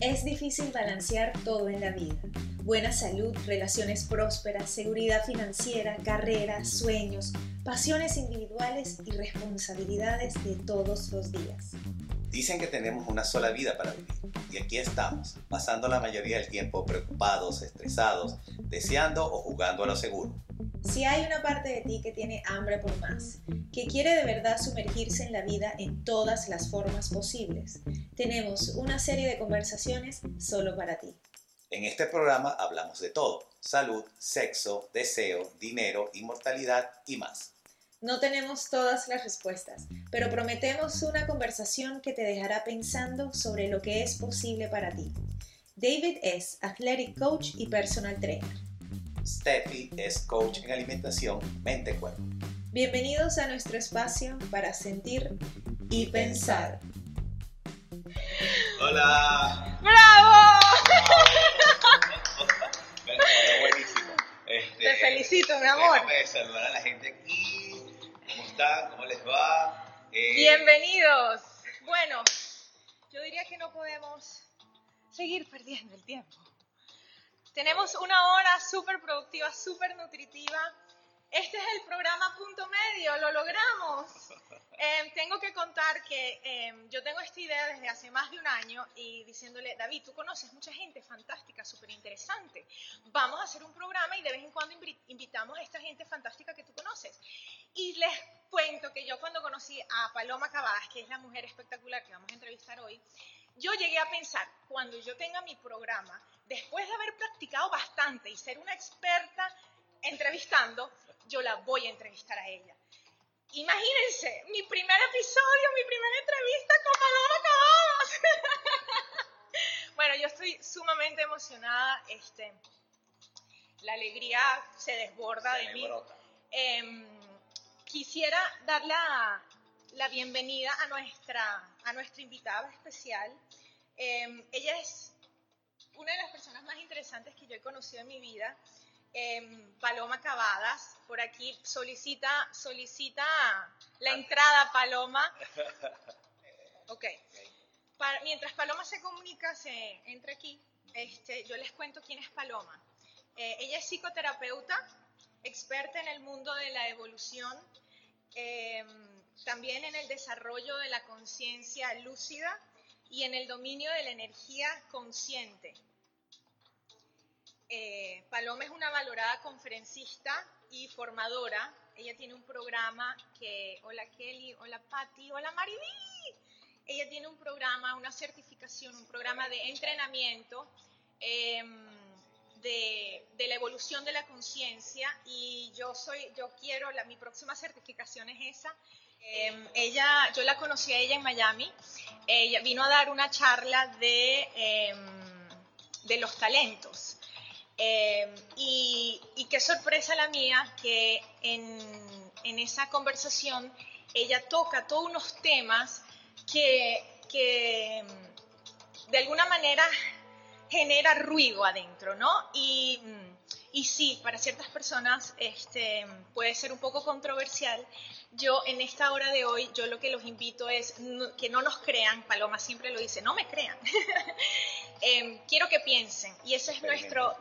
Es difícil balancear todo en la vida. Buena salud, relaciones prósperas, seguridad financiera, carrera, sueños, pasiones individuales y responsabilidades de todos los días. Dicen que tenemos una sola vida para vivir y aquí estamos, pasando la mayoría del tiempo preocupados, estresados, deseando o jugando a lo seguro. Si hay una parte de ti que tiene hambre por más, que quiere de verdad sumergirse en la vida en todas las formas posibles, tenemos una serie de conversaciones solo para ti. En este programa hablamos de todo, salud, sexo, deseo, dinero, inmortalidad y más. No tenemos todas las respuestas, pero prometemos una conversación que te dejará pensando sobre lo que es posible para ti. David es athletic coach y personal trainer. Steffi es coach en alimentación mente-cuerpo. Bienvenidos a nuestro espacio para sentir y pensar. Hola. ¡Bravo! Bueno, buenísimo. Este, Te felicito, mi amor. Déjame saludar a la gente aquí. ¿Cómo están? ¿Cómo les va? Eh, Bienvenidos. Bueno, yo diría que no podemos seguir perdiendo el tiempo. Tenemos una hora súper productiva, súper nutritiva. Este es el programa Punto Medio, lo logramos. Eh, tengo que contar que eh, yo tengo esta idea desde hace más de un año y diciéndole, David, tú conoces mucha gente fantástica, súper interesante. Vamos a hacer un programa y de vez en cuando invi- invitamos a esta gente fantástica que tú conoces. Y les cuento que yo cuando conocí a Paloma Cavadas, que es la mujer espectacular que vamos a entrevistar hoy, yo llegué a pensar, cuando yo tenga mi programa, después de haber practicado bastante y ser una experta entrevistando, yo la voy a entrevistar a ella. Imagínense, mi primer episodio, mi primera entrevista con Paloma Cavadas. bueno, yo estoy sumamente emocionada. Este, la alegría se desborda se de mí. brota. Quisiera dar la, la bienvenida a nuestra, a nuestra invitada especial. Em, ella es una de las personas más interesantes que yo he conocido en mi vida. Em, Paloma Cavadas, por aquí solicita, solicita la entrada, Paloma. Ok. Pa- mientras Paloma se comunica, se entra aquí, este, yo les cuento quién es Paloma. Eh, ella es psicoterapeuta, experta en el mundo de la evolución, eh, también en el desarrollo de la conciencia lúcida y en el dominio de la energía consciente. Eh, Paloma es una valorada conferencista y formadora. Ella tiene un programa que, hola Kelly, hola Patti, hola Mariví. Ella tiene un programa, una certificación, un programa de entrenamiento em, de, de la evolución de la conciencia y yo soy, yo quiero, la, mi próxima certificación es esa. Em, ella, yo la conocí a ella en Miami. Ella vino a dar una charla de, em, de los talentos. Eh, y, y qué sorpresa la mía que en, en esa conversación ella toca todos unos temas que, que de alguna manera genera ruido adentro, ¿no? Y, mm, y sí, para ciertas personas este, puede ser un poco controversial. Yo en esta hora de hoy, yo lo que los invito es no- que no nos crean, Paloma siempre lo dice, no me crean. Em, quiero que piensen, y ese es nuestro,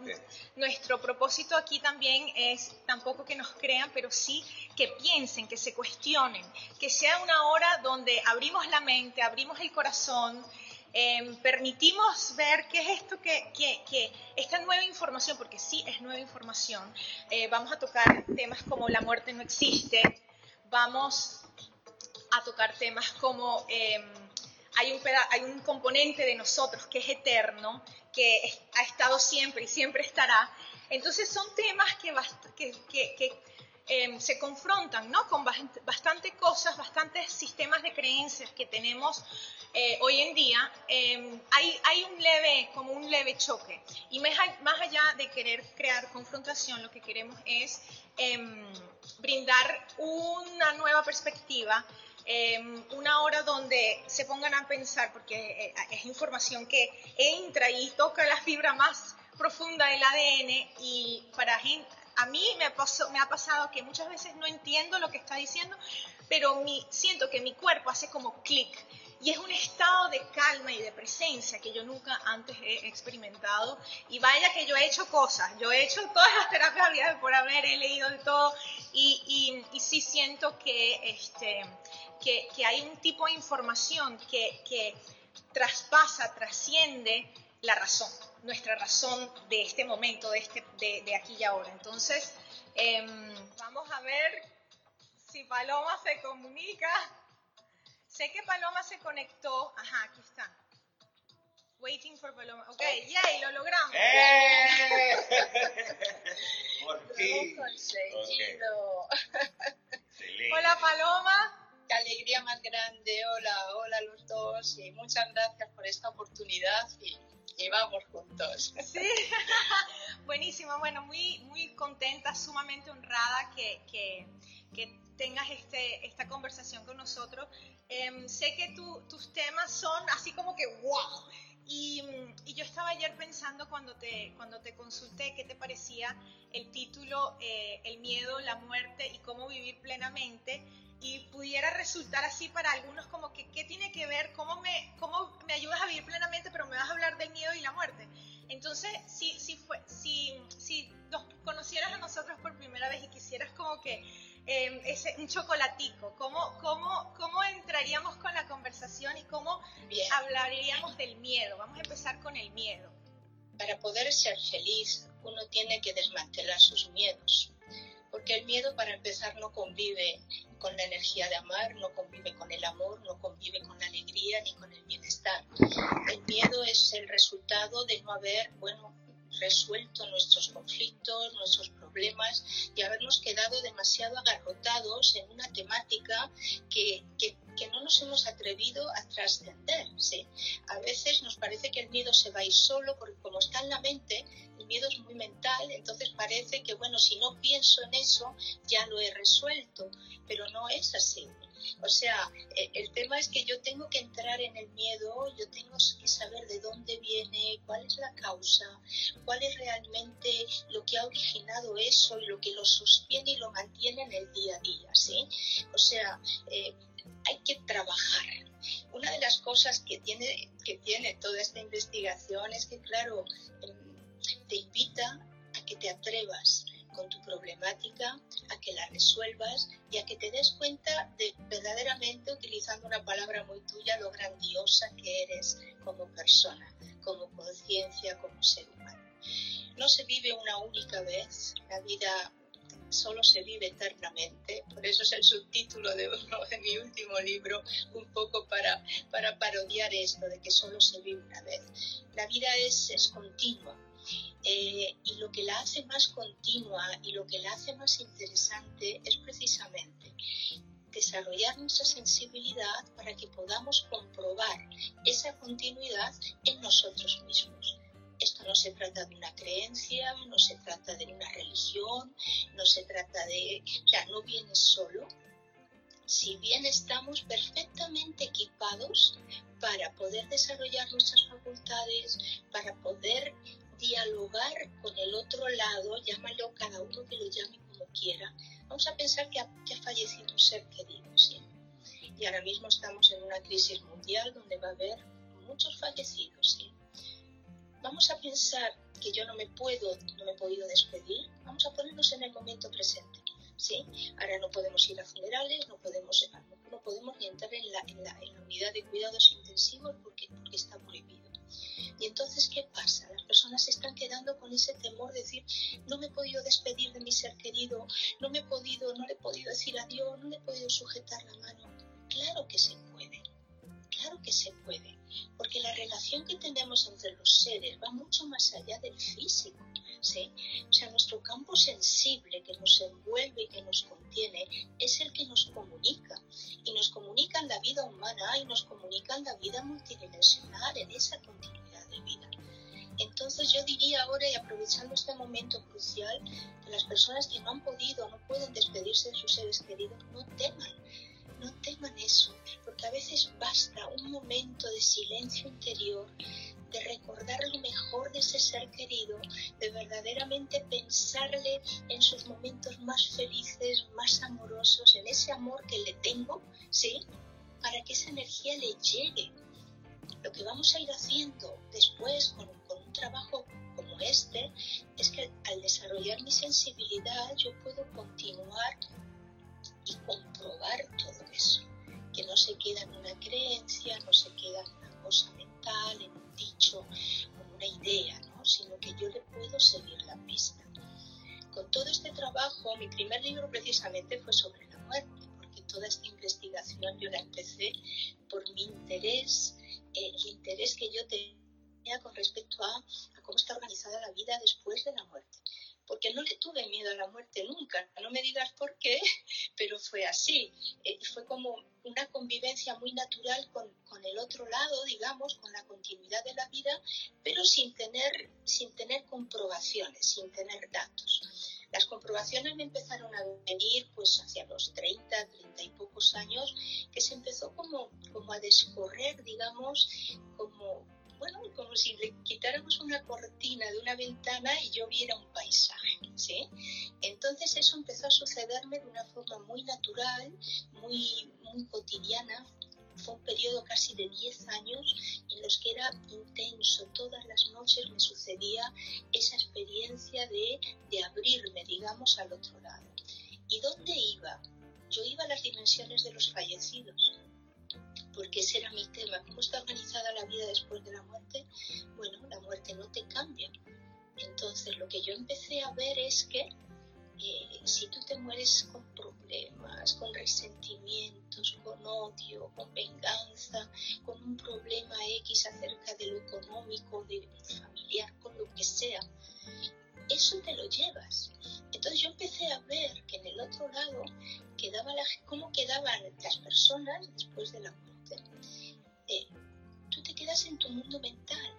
nuestro propósito aquí también es tampoco que nos crean, pero sí que piensen, que se cuestionen, que sea una hora donde abrimos la mente, abrimos el corazón, em, permitimos ver qué es esto que, que- esta nueva información, porque sí es nueva información. Eh, vamos a tocar temas como la muerte no existe, vamos a tocar temas como em, hay, un hay un componente de nosotros que es eterno, que ha estado siempre y siempre estará. Entonces son temas que, que, que- em, se confrontan ¿no? con bast- bastante cosas, bastantes sistemas de creencias que tenemos eh, hoy en día. Em, hay, hay un leve, como un leve choque. Y más, allá de querer crear confrontación, lo que queremos es em, brindar una nueva perspectiva una hora donde se pongan a pensar, porque eh, es información que entra y toca la fibra más profunda del ADN y para gente, a mí me, me ha pasado que muchas veces no entiendo lo que está diciendo, pero mi, siento que mi cuerpo hace como clic. Y es un estado de calma y de presencia que yo nunca antes he experimentado. Y vaya que yo he hecho cosas, yo he hecho todas las terapias por haber, leído todo. Y, sí siento que, este, que, hay un tipo de información que traspasa, trasciende la razón, nuestra razón de este momento, de, este, de, de aquí y ahora. Entonces, em, vamos a ver si Paloma se comunica. Sé que Paloma se conectó. Ajá, aquí está. Waiting for Paloma. Ok, yay, lo logramos. ¡Eh! Por fin. conseguido. Hola Paloma. Qué alegría más grande. Hola, hola los dos. Y muchas gracias por esta oportunidad y, y vamos juntos. Sí, buenísimo. Bueno, muy, muy contenta, sumamente honrada que, que, que tengas este, esta conversación con nosotros. Em, sé que tus temas son así como que wow. Y, y, yo estaba ayer pensando cuando te, cuando te consulté qué te parecía el título eh, El miedo, la muerte y cómo vivir plenamente. Y pudiera resultar así para algunos como que qué tiene que ver, cómo me, cómo me ayudas a vivir plenamente, pero me vas a hablar del miedo y la muerte. Entonces, si, si, fue, si, si nos conocieras a nosotros por primera vez y quisieras como que eh, ese, un chocolatico, ¿cómo, cómo, cómo entraríamos con la conversación y cómo hablaríamos del miedo? Vamos a empezar con el miedo. Para poder ser feliz, uno tiene que desmantelar sus miedos, porque el miedo para empezar no convive con la energía de amar, no convive con el amor, no convive con la alegría ni con el bienestar. El miedo es el resultado de no haber, bueno, resuelto nuestros conflictos, nuestros problemas y habernos quedado demasiado agarrotados en una temática que, que, no nos hemos atrevido a trascender. ¿sí? A veces nos parece que el miedo se va a ir solo porque como está en la mente, el miedo es muy mental, entonces parece que, bueno, si no pienso en eso, ya lo he resuelto, pero no es así. O sea, eh, el tema es que yo tengo que entrar en el miedo, yo tengo que saber de dónde viene, cuál es la causa, cuál es realmente lo que ha originado eso y lo que lo sostiene y lo mantiene en el día a día, ¿sí? O sea, eh, hay que trabajar. Una de las cosas que tiene, que tiene toda esta investigación es que, claro, em, te invita a que te atrevas con tu problemática, a que la resuelvas y a que te des cuenta de verdaderamente, utilizando una palabra muy tuya, lo grandiosa que eres como persona, como conciencia, como ser humano. No se vive una única vez, la vida solo se vive eternamente, por eso es el subtítulo de, de mi último libro, un poco para, para parodiar esto de que solo se vive una vez. La vida es, es continua, eh, y lo que la hace más continua y lo que la hace más interesante es precisamente desarrollar nuestra sensibilidad para que podamos comprobar esa continuidad en nosotros mismos. Esto no se trata de una creencia, no se trata de una religión, no se trata de... O sea, no viene solo. Si bien estamos perfectamente equipados para poder desarrollar nuestras facultades, para poder dialogar con el otro lado, llámalo cada uno que lo llame como quiera. Vamos a pensar que ha, fallecido un ser querido, ¿sí? Y ahora mismo estamos en una crisis mundial donde va a haber muchos fallecidos, ¿sí? Vamos a pensar que yo no me puedo, no me he podido despedir. Vamos a ponernos en el momento presente, ¿sí? Ahora no podemos ir a funerales, no podemos, no podemos ni entrar en la, en la, en la unidad de cuidados intensivos porque, porque está prohibido. Y entonces, ¿qué pasa? Las personas se están quedando con ese temor de decir, no me he podido despedir de mi ser querido, no me he podido, no le he podido decir adiós, no le he podido sujetar la mano. Claro que se puede, claro que se puede, porque la relación que tenemos entre los seres va mucho más allá del físico. ¿sí? O sea, nuestro campo sensible que nos envuelve y que nos contiene es el que nos comunica. Y nos comunica en la vida humana y nos comunica en la vida multidimensional, en esa continuidad de vida. Entonces yo diría ahora, y aprovechando este momento crucial, que las personas que no han podido, no pueden despedirse de sus seres queridos, no teman, no teman eso, porque a veces basta un momento de silencio interior, de recordar lo mejor de ese ser querido, de verdaderamente pensarle en sus momentos más felices, más amorosos, en ese amor que le tengo, ¿sí? Para que esa energía le llegue. Lo que vamos a ir haciendo después con, con un trabajo como este es que al desarrollar mi sensibilidad yo puedo continuar y comprobar todo eso, que no se queda en una creencia, no se queda en una cosa mental, en un dicho, en una idea, ¿no? sino que yo le puedo seguir la pista. Con todo este trabajo, mi primer libro precisamente fue sobre la muerte, porque toda esta investigación yo la empecé por mi interés, el interés que yo tenía con respecto a, cómo está organizada la vida después de la muerte porque no le tuve miedo a la muerte nunca. No me digas por qué, pero fue así. Eh, fue como una convivencia muy natural con, con, el otro lado, digamos, con la continuidad de la vida, pero sin tener, sin tener comprobaciones, sin tener datos. Las comprobaciones me empezaron a venir pues hacia los 30, 30 y pocos años, que se empezó como, como a descorrer, digamos, como bueno, como si le quitáramos una cortina de una ventana y yo viera un paisaje, ¿sí? Entonces eso empezó a sucederme de una forma muy natural, muy, muy cotidiana. Fue un periodo casi de 10 años en los que era intenso. Todas las noches me sucedía esa experiencia de, de abrirme, digamos, al otro lado. ¿Y dónde iba? Yo iba a las dimensiones de los fallecidos porque ese era mi tema. ¿Cómo está organizada la vida después de la muerte? Bueno, la muerte no te cambia. Entonces lo que yo empecé a ver es que eh, si tú te mueres con problemas, con resentimientos, con odio, con venganza, con un problema X acerca de lo económico, de familiar, con lo que sea, eso te lo llevas. Entonces yo empecé a ver que en el otro lado quedaba cómo quedaban las personas después de la muerte eh, tú te quedas en tu mundo mental.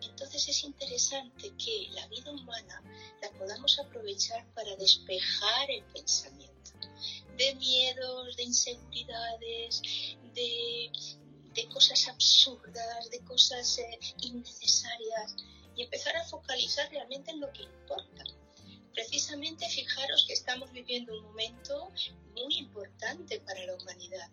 Entonces es interesante que la vida humana la podamos aprovechar para despejar el pensamiento de miedos, de inseguridades, de, cosas absurdas, de cosas eh, innecesarias y empezar a focalizar realmente en lo que importa. Precisamente fijaros que estamos viviendo un momento muy importante para la humanidad,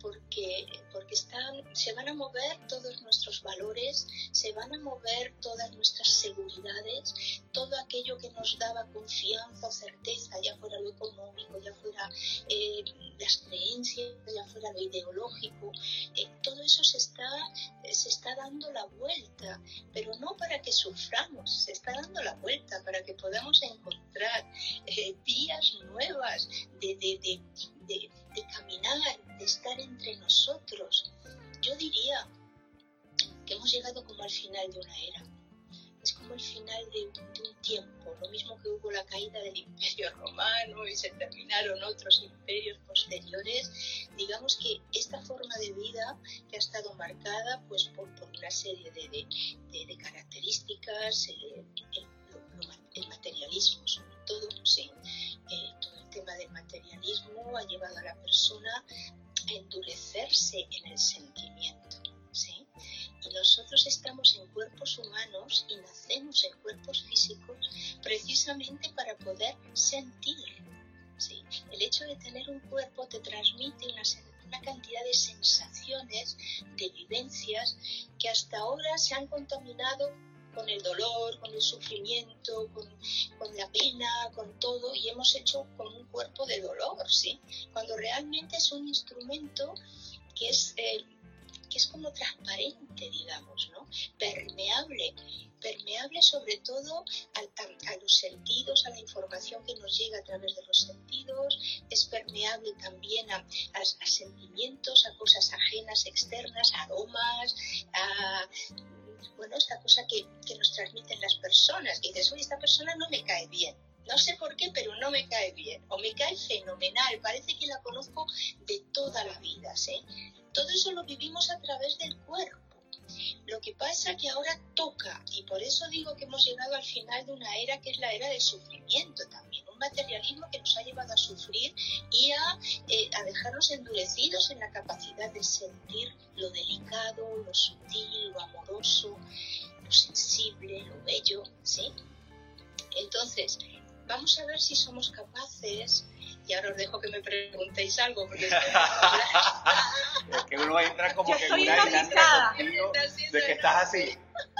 porque, porque están, se van a mover todos nuestros valores, se van a mover todas nuestras seguridades, todo aquello que nos daba confianza o certeza, ya fuera lo económico, ya fuera eh, las creencias, ya fuera lo ideológico, eh, todo eso se está, se está dando la vuelta, pero no para que suframos, se está dando la vuelta para que podamos encontrar eh, vías nuevas de, de, de de, caminar, de estar entre nosotros. Yo diría que hemos llegado como al final de una era. Es como el final de, un tiempo, lo mismo que hubo la caída del imperio romano y se terminaron otros imperios posteriores. Digamos que esta forma de vida que ha estado marcada pues, por, una serie de, características, el, materialismo sobre todo, eh, tema del materialismo ha llevado a la persona a endurecerse en el sentimiento. ¿sí? Y nosotros estamos en cuerpos humanos y nacemos en cuerpos físicos precisamente para poder sentir. ¿sí? El hecho de tener un cuerpo te transmite una, una cantidad de sensaciones, de vivencias que hasta ahora se han contaminado con el dolor, con el sufrimiento, con, la pena, con todo, y hemos hecho con un cuerpo de dolor, ¿sí? Cuando realmente es un instrumento que es, eh, que es como transparente, digamos, ¿no? Permeable, permeable sobre todo a, los sentidos, a la información que nos llega a través de los sentidos, es permeable también a, sentimientos, a cosas ajenas, externas, aromas, a bueno, esta cosa que, nos transmiten las personas, que dices, oye, esta persona no me cae bien. No sé por qué, pero no me cae bien. O me cae fenomenal. Parece que la conozco de toda la vida. ¿sí? Todo eso lo vivimos a través del cuerpo. Lo que pasa es que ahora toca, y por eso digo que hemos llegado al final de una era que es la era del sufrimiento también, un materialismo que nos ha llevado a sufrir y a, eh, a dejarnos endurecidos en la capacidad de sentir lo delicado, lo sutil, lo amoroso, lo sensible, lo bello, ¿sí? Entonces, vamos a ver si somos capaces y ahora os dejo que me preguntéis algo porque es que uno entra como Yo que estoy en una de que estás así.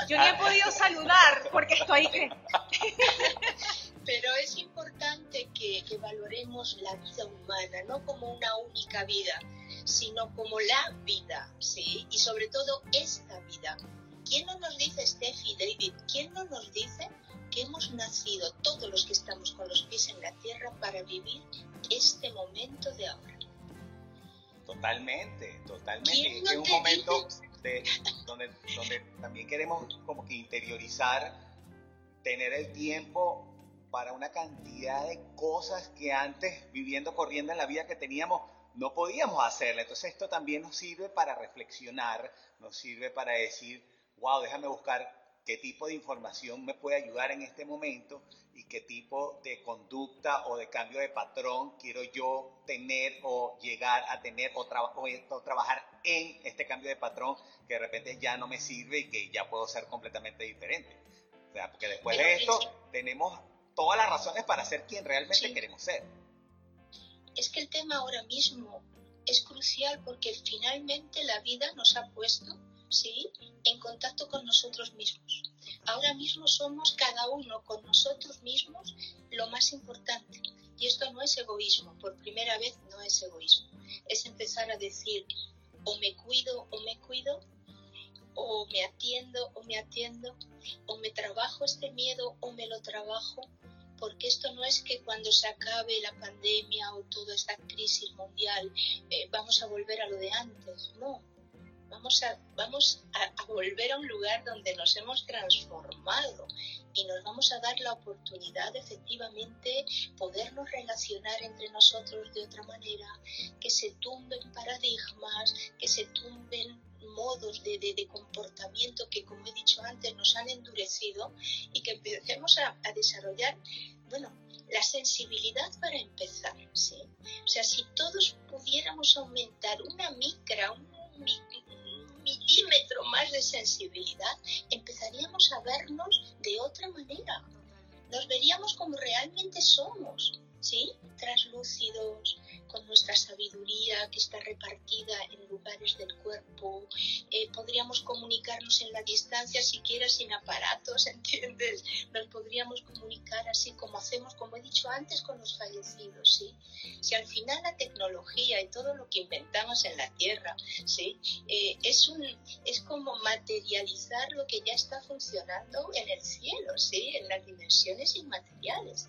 Yo ni he podido saludar porque estoy que... pero es importante que, que valoremos la vida humana no como una única vida sino como la vida sí y sobre todo esta vida. ¿quién no nos dice Steffi David quién no nos dice que hemos nacido todos los que estamos con los pies en la tierra para vivir este momento de ahora Totalmente, totalmente. ¿Quién Este no es un momento de, donde, donde también queremos como que interiorizar, tener el tiempo para una cantidad de cosas que antes, viviendo, corriendo en la vida que teníamos, no podíamos hacerla. Entonces esto también nos sirve para reflexionar, nos sirve para decir, wow, déjame buscar qué tipo de información me puede ayudar en este momento y qué tipo de conducta o de cambio de patrón quiero yo tener o llegar a tener o, traba- o- o trabajar en este cambio de patrón que de repente ya no me sirve y que ya puedo ser completamente diferente. O sea, porque después de esto es- tenemos todas las razones para ser quien realmente Sí. queremos ser. es que el tema ahora mismo es crucial porque finalmente la vida nos ha puesto ¿sí? en contacto con nosotros mismos. Ahora mismo somos cada uno con nosotros mismos lo más importante. Y esto no es egoísmo, por primera vez no es egoísmo. Es empezar a decir, o me cuido o me cuido, o me atiendo o me atiendo, o me trabajo este miedo o me lo trabajo, porque esto no es que cuando se acabe la pandemia o toda esta crisis mundial eh, vamos a volver a lo de antes, no. Vamos, a, vamos a, a volver a un lugar donde nos hemos transformado y nos vamos a dar la oportunidad de efectivamente podernos relacionar entre nosotros de otra manera, que se tumben paradigmas, que se tumben modos de, de- de comportamiento que, como he dicho antes, nos han endurecido y que empecemos a, a desarrollar, bueno, la sensibilidad para empezar, ¿sí? O sea, si todos pudiéramos aumentar una micra, un, un más de sensibilidad, empezaríamos a vernos de otra manera. Nos veríamos como realmente somos, ¿sí? Translúcidos, con nuestra sabiduría que está repartida en lugares del cuerpo. Eh, podríamos comunicarnos en la distancia, siquiera sin aparatos, ¿entiendes? Nos podríamos comunicar así como hacemos, como he dicho antes, con los fallecidos, ¿sí? Si al final la tecnología y todo lo que inventamos en la Tierra, ¿sí? Eh, es, un, es como materializar lo que ya está funcionando en el cielo, ¿sí? En las dimensiones inmateriales.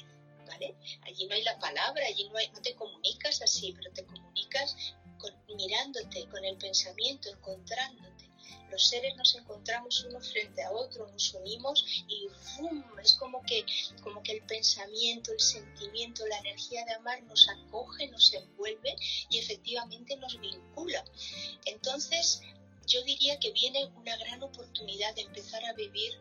Allí no hay la palabra, allí no, hay, no te comunicas así, pero te comunicas mirándote, con el pensamiento, encontrándote. Los seres nos encontramos uno frente a otro, nos unimos y ¡fum! es como que, como que el pensamiento, el sentimiento, la energía de amar nos acoge, nos envuelve y efectivamente nos vincula. Entonces, yo diría que viene una gran oportunidad de empezar a vivir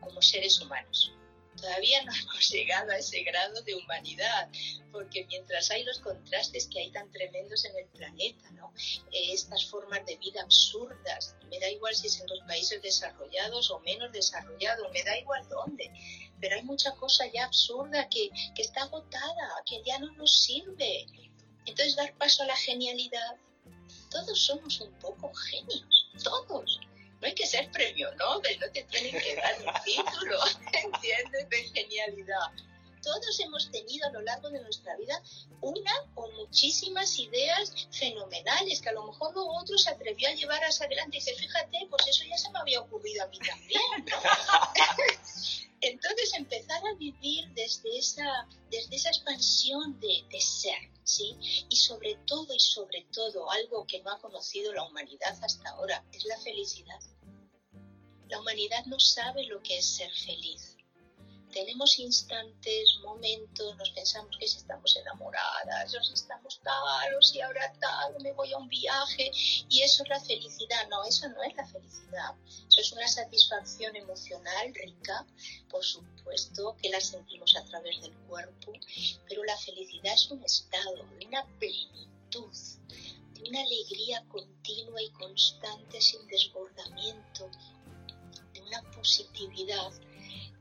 como seres humanos. Todavía no hemos llegado a ese grado de humanidad, porque mientras hay los contrastes que hay tan tremendos en el planeta, ¿no? Eh, estas formas de vida absurdas, me da igual si es en los países desarrollados o menos desarrollados, me da igual dónde, pero hay mucha cosa ya absurda que, que está agotada, que ya no nos sirve. Entonces dar paso a la genialidad, todos somos un poco genios, todos. No hay que ser premio Nobel, no te tienen que dar un título, ¿entiendes? De genialidad. Todos hemos tenido a lo largo de nuestra vida una o muchísimas ideas fenomenales que a lo mejor luego otro se atrevió a llevar hacia adelante y dice, fíjate, pues eso ya se me había ocurrido a mí también. Entonces empezar a vivir desde esa, desde esa expansión de, de ser, ¿sí? Y sobre todo y sobre todo algo que no ha conocido la humanidad hasta ahora es la felicidad. La humanidad no sabe lo que es ser feliz. Tenemos instantes, momentos, nos pensamos que si estamos enamoradas, o si estamos tal, o si ahora tal, me voy a un viaje, y eso es la felicidad. No, eso no es la felicidad. Eso es una satisfacción emocional rica, por supuesto, que la sentimos a través del cuerpo, pero la felicidad es un estado, una plenitud, de una alegría continua y constante sin desbordamiento, de una positividad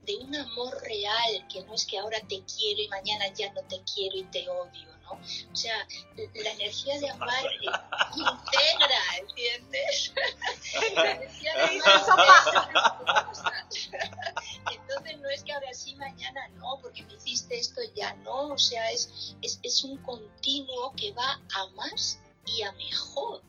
de un amor real, que no es que ahora te quiero y mañana ya no te quiero y te odio, ¿no? O sea, la energía de amar integra, ¿entiendes? la energía de amar Entonces no es que ahora sí, mañana no, porque me hiciste esto ya no, o sea, es, es, es un continuo que va a más y a mejor.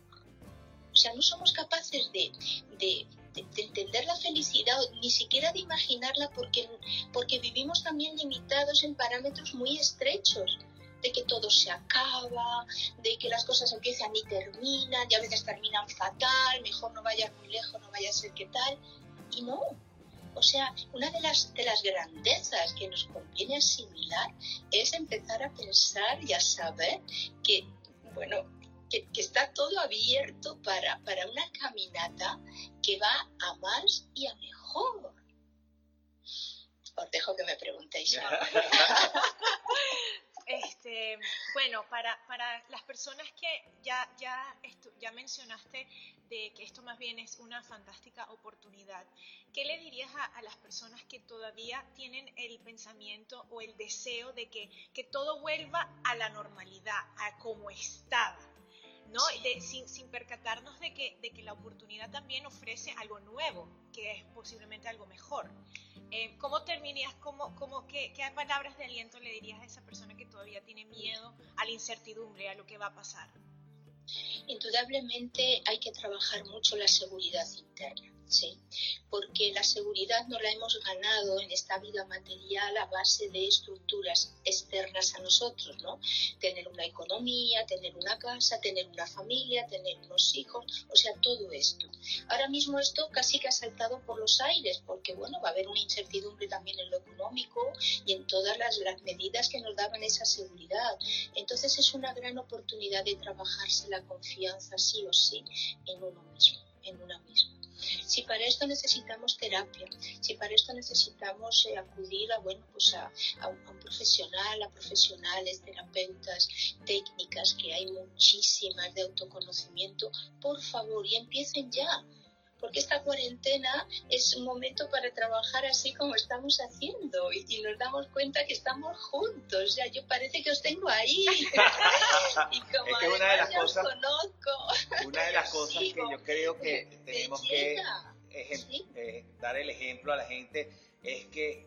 O sea, no somos capaces de, de de, entender la felicidad, ni siquiera de imaginarla, porque, porque vivimos también limitados en parámetros muy estrechos de que todo se acaba, de que las cosas empiezan y terminan, y a veces terminan fatal, mejor no vayas muy lejos, no vaya a ser que tal, y no. O sea, una de las, de las grandezas que nos conviene asimilar es empezar a pensar y a saber que, bueno, que, está todo abierto para, para una caminata que va a más y a mejor. Os dejo que me preguntéis. Este, bueno, para, para, las personas que ya, ya, ya mencionaste de que esto más bien es una fantástica oportunidad, ¿qué le dirías a, a, las personas que todavía tienen el pensamiento o el deseo de que, que todo vuelva a la normalidad, a como estaba? ¿No? sin, sin, percatarnos de que, de que la oportunidad también ofrece algo nuevo, que es posiblemente algo mejor. Eh, ¿Cómo terminarías, cómo, cómo, qué, qué palabras de aliento le dirías a esa persona que todavía tiene miedo a la incertidumbre, a lo que va a pasar? Indudablemente hay que trabajar mucho la seguridad interna. ¿Sí? porque la seguridad no la hemos ganado en esta vida material a base de estructuras externas a nosotros, ¿no? Tener una economía, tener una casa, tener una familia, tener unos hijos, o sea, todo esto. Ahora mismo esto casi que ha saltado por los aires, porque bueno, va a haber una incertidumbre también en lo económico y en todas las, las medidas que nos daban esa seguridad. Entonces es una gran oportunidad de trabajarse la confianza sí o sí en uno mismo, en una misma. Si para esto necesitamos terapia, si para esto necesitamos eh, acudir a, bueno, pues a, un, profesional, a profesionales, terapeutas, técnicas, que hay muchísimas de autoconocimiento, por favor, y empiecen ya porque esta cuarentena es un momento para trabajar así como estamos haciendo y, nos damos cuenta que estamos juntos. Ya yo parece que os tengo ahí y como es una de las cosas, conozco. Una de las cosas que yo creo que tenemos que dar el ejemplo a la gente es que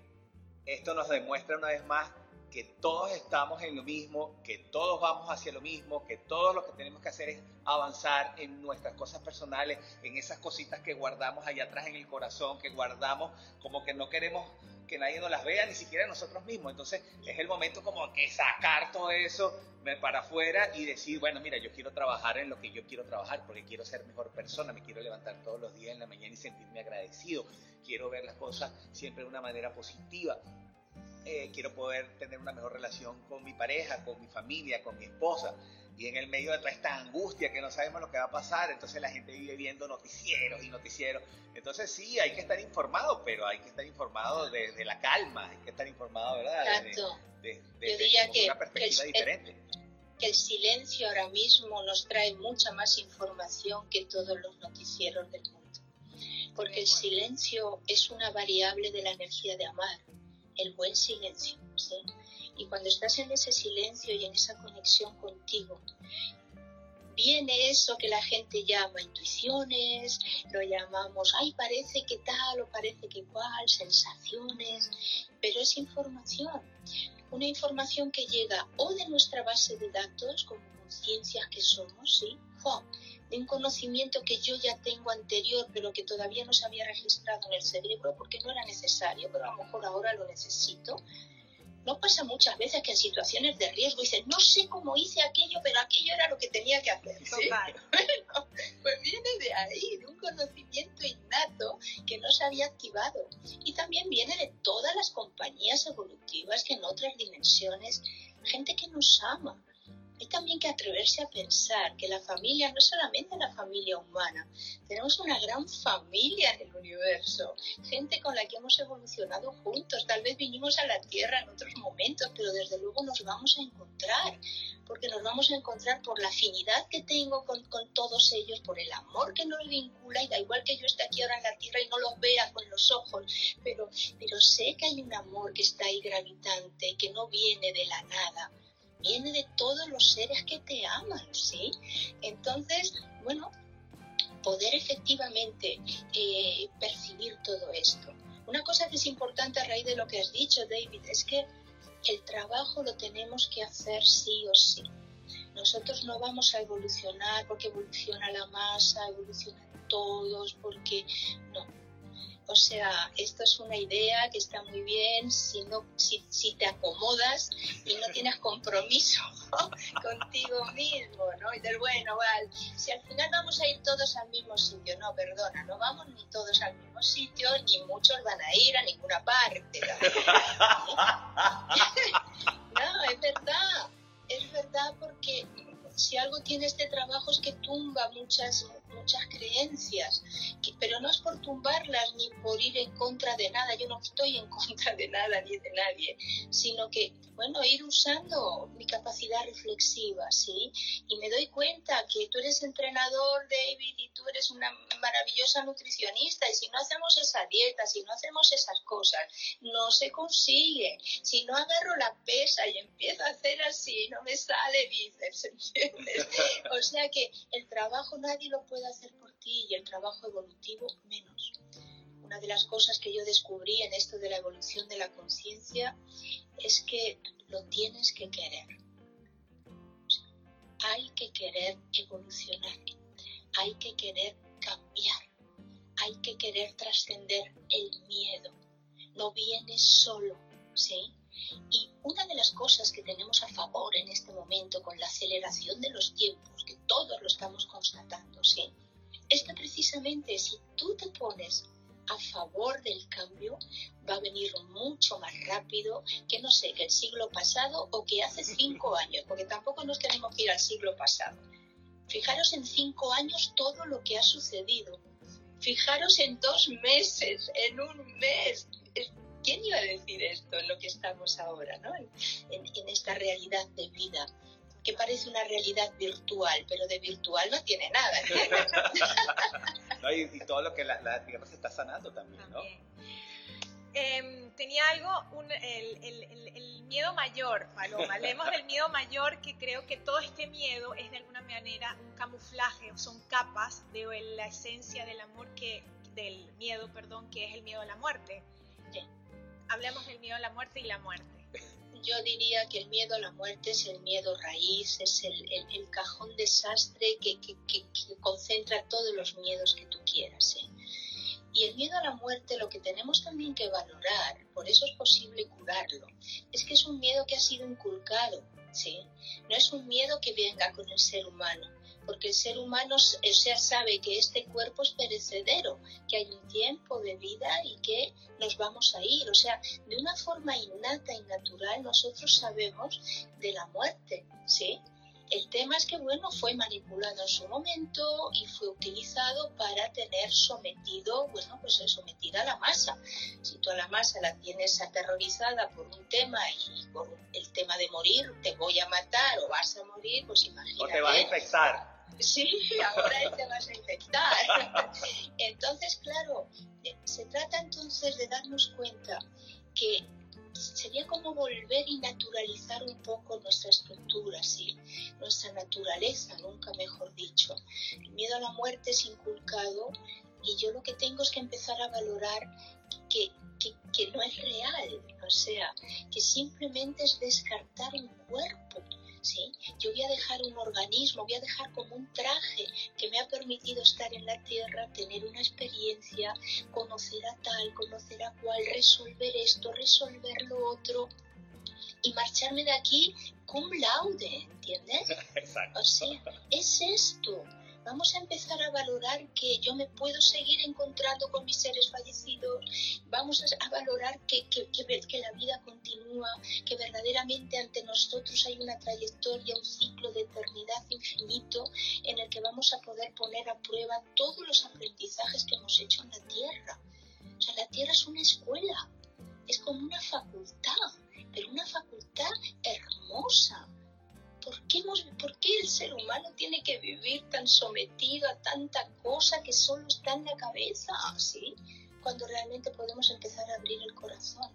esto nos demuestra una vez más que todos estamos en lo mismo, que todos vamos hacia lo mismo, que todo lo que tenemos que hacer es avanzar en nuestras cosas personales, en esas cositas que guardamos allá atrás en el corazón, que guardamos como que no queremos que nadie nos las vea, ni siquiera nosotros mismos. Entonces es el momento como que sacar todo eso para afuera y decir, bueno, mira, yo quiero trabajar en lo que yo quiero trabajar, porque quiero ser mejor persona, me quiero levantar todos los días en la mañana y sentirme agradecido, quiero ver las cosas siempre de una manera positiva. Eh, quiero poder tener una mejor relación con mi pareja, con mi familia, con mi esposa. Y en el medio de toda esta angustia que no sabemos lo que va a pasar, entonces la gente vive viendo noticieros y noticieros. Entonces sí, hay que estar informado, pero hay que estar informado de, la calma, hay que estar informado, ¿verdad? De, que, una perspectiva diferente. que el silencio ahora mismo nos trae mucha más información que todos los noticieros del mundo. Porque el silencio es una variable de la energía de amar el buen silencio. ¿sí? Y cuando estás en ese silencio y en esa conexión contigo, viene eso que la gente llama intuiciones, lo llamamos, ay, parece que tal o parece que cual, sensaciones, pero es información. Una información que llega o de nuestra base de datos, como conciencias que somos, ¿sí? De un conocimiento que yo ya tengo anterior, pero que todavía no se había registrado en el cerebro porque no era necesario, pero a lo mejor ahora lo necesito. No pasa muchas veces que en situaciones de riesgo dices, no sé cómo hice aquello, pero aquello era lo que tenía que hacer. pues viene de ahí, de un conocimiento innato que no se había activado. Y también viene de todas las compañías evolutivas que en otras dimensiones, gente que nos ama, hay también que atreverse a pensar que la familia no es solamente la familia humana, tenemos una gran familia en el universo, gente con la que hemos evolucionado juntos, tal vez vinimos a la Tierra en otros momentos, pero desde luego nos vamos a encontrar, porque nos vamos a encontrar por la afinidad que tengo con, con todos ellos, por el amor que nos vincula, y da igual que yo esté aquí ahora en la Tierra y no lo vea con los ojos, pero, pero sé que hay un amor que está ahí gravitante, que no viene de la nada viene de todos los seres que te aman, ¿sí? Entonces, bueno, poder efectivamente eh, percibir todo esto. Una cosa que es importante a raíz de lo que has dicho, David, es que el trabajo lo tenemos que hacer sí o sí. Nosotros no vamos a evolucionar porque evoluciona la masa, evolucionan todos, porque no, o sea, esto es una idea que está muy bien si, no, si, te acomodas y no tienes compromiso contigo mismo, ¿no? Y del bueno, vale, si al final vamos a ir todos al mismo sitio, no, perdona, no vamos ni todos al mismo sitio, ni muchos van a ir a ninguna parte. no, es verdad, es verdad porque si algo tiene este trabajo es que tumba muchas, muchas creencias, pero no es por tumbarlas ni por ir en contra de nada, yo no estoy en contra de nada ni de nadie, sino que, bueno, ir usando mi capacidad reflexiva, ¿sí? Y me doy cuenta que tú eres entrenador, David, y tú eres una maravillosa nutricionista, y si no hacemos esa dieta, si no hacemos esas cosas, no se consigue. Si no agarro la pesa y empiezo a hacer así, no me sale bíceps, O sea que el trabajo nadie lo puede hacer por ti y el trabajo evolutivo menos. Una de las cosas que yo descubrí en esto de la evolución de la conciencia es que lo tienes que querer. hay que querer evolucionar, hay que querer cambiar, hay que querer trascender el miedo. No viene solo, ¿sí? Y una de las cosas que tenemos a favor en este momento con la aceleración de los tiempos, que todos lo estamos constatando, ¿sí? es que precisamente si tú te pones a favor del cambio, va a venir mucho más rápido que, no sé, que el siglo pasado o que hace cinco años, porque tampoco nos tenemos que ir al siglo pasado. Fijaros en cinco años todo lo que ha sucedido. Fijaros en dos meses, en un mes. ¿Quién iba a decir esto en lo que estamos ahora, ¿no? en, en esta realidad de vida? que parece una realidad virtual, pero de virtual no tiene nada. y, todo lo que la, la, Tierra se está sanando también, ¿no? Em, tenía algo, el, el, el, miedo mayor, Paloma. Hablemos del miedo mayor, que creo que todo este miedo es de alguna manera un camuflaje, o son capas de la esencia del amor que, del miedo, perdón, que es el miedo a la muerte. Hablemos del miedo a la muerte y la muerte yo diría que el miedo a la muerte es el miedo raíz, es el, cajón desastre que, que, que, concentra todos los miedos que tú quieras. ¿eh? Y el miedo a la muerte lo que tenemos también que valorar, por eso es posible curarlo, es que es un miedo que ha sido inculcado, ¿sí? No es un miedo que venga con el ser humano, porque el ser humano o sea, sabe que este cuerpo es perecedero, que hay un tiempo de vida y que nos vamos a ir. O sea, de una forma innata y natural nosotros sabemos de la muerte, ¿sí? El tema es que, bueno, fue manipulado en su momento y fue utilizado para tener sometido, bueno, pues sometida a la masa. Si tú a la masa la tienes aterrorizada por un tema y por el tema de morir, te voy a matar o vas a morir, pues imagínate. O te vas a infectar. Sí, ahora te vas a infectar. Entonces, claro, se trata entonces de darnos cuenta que sería como volver y naturalizar un poco nuestra estructura, ¿sí? nuestra naturaleza, nunca mejor dicho. El miedo a la muerte es inculcado y yo lo que tengo es que empezar a valorar que, que, que no es real, o sea, que simplemente es descartar un cuerpo yo voy a dejar un organismo, voy a dejar como un traje que me ha permitido estar en la tierra, tener una experiencia, conocer a tal, conocer a cual, resolver esto, resolver lo otro y marcharme de aquí cum laude, ¿entiendes? Exacto. O sea, es esto. Vamos a empezar a valorar que yo me puedo seguir encontrando con mis seres fallecidos. Vamos a valorar que, que, que, la vida continúa, que verdaderamente ante nosotros hay una trayectoria, un ciclo de eternidad infinito en el que vamos a poder poner a prueba todos los aprendizajes que hemos hecho en la Tierra. O sea, la Tierra es una escuela, es como una facultad, pero una facultad hermosa ¿Por qué, el ser humano tiene que vivir tan sometido a tanta cosa que solo está en la cabeza? ¿Sí? Cuando realmente podemos empezar a abrir el corazón.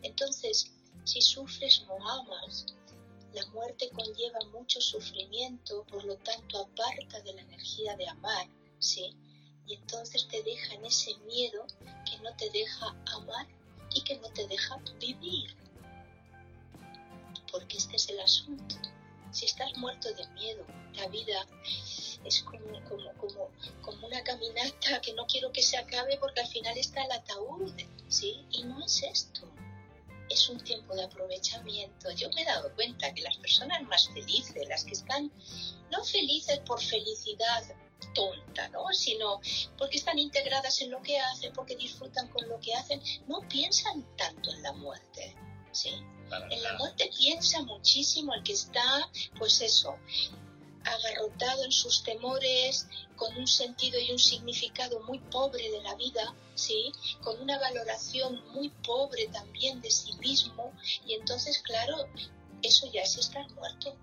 Entonces, si sufres, no amas. La muerte conlleva mucho sufrimiento, por lo tanto aparta de la energía de amar, ¿sí? Y entonces te deja en ese miedo que no te deja amar y que no te deja vivir. Porque este es el asunto si estás muerto de miedo, la vida es como, como, como, una caminata que no quiero que se acabe porque al final está el ataúd, ¿sí? Y no es esto. Es un tiempo de aprovechamiento. Yo me he dado cuenta que las personas más felices, las que están no felices por felicidad tonta, ¿no? Sino porque están integradas en lo que hacen, porque disfrutan con lo que hacen, no piensan tanto en la muerte, ¿sí? En la muerte piensa muchísimo el que está, pues eso, agarrotado en sus temores, con un sentido y un significado muy pobre de la vida, ¿sí? Con una valoración muy pobre también de sí mismo, y entonces, claro, eso ya es estar muerto.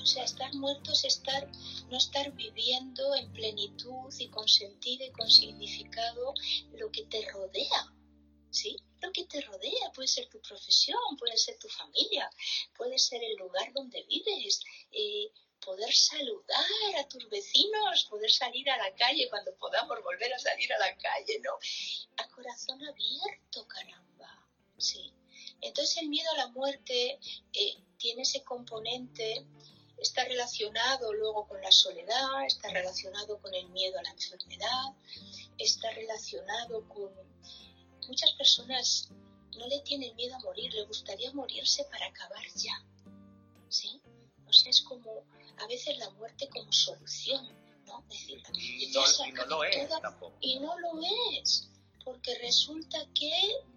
O sea, estar muerto es estar, no estar viviendo en plenitud y con sentido y con significado lo que te rodea, ¿sí? lo que te rodea, puede ser tu profesión, puede ser tu familia, puede ser el lugar donde vives, eh, poder saludar a tus vecinos, poder salir a la calle cuando podamos volver a salir a la calle, ¿no? A corazón abierto, caramba, sí. Entonces el miedo a la muerte eh, tiene ese componente, está relacionado luego con la soledad, está relacionado con el miedo a la enfermedad, está relacionado con muchas personas no le tienen miedo a morir, le gustaría morirse para acabar ya. ¿Sí? O sea, es como a veces la muerte como solución, ¿no? Decir, y, no, lo es tampoco. Y no lo es, porque resulta que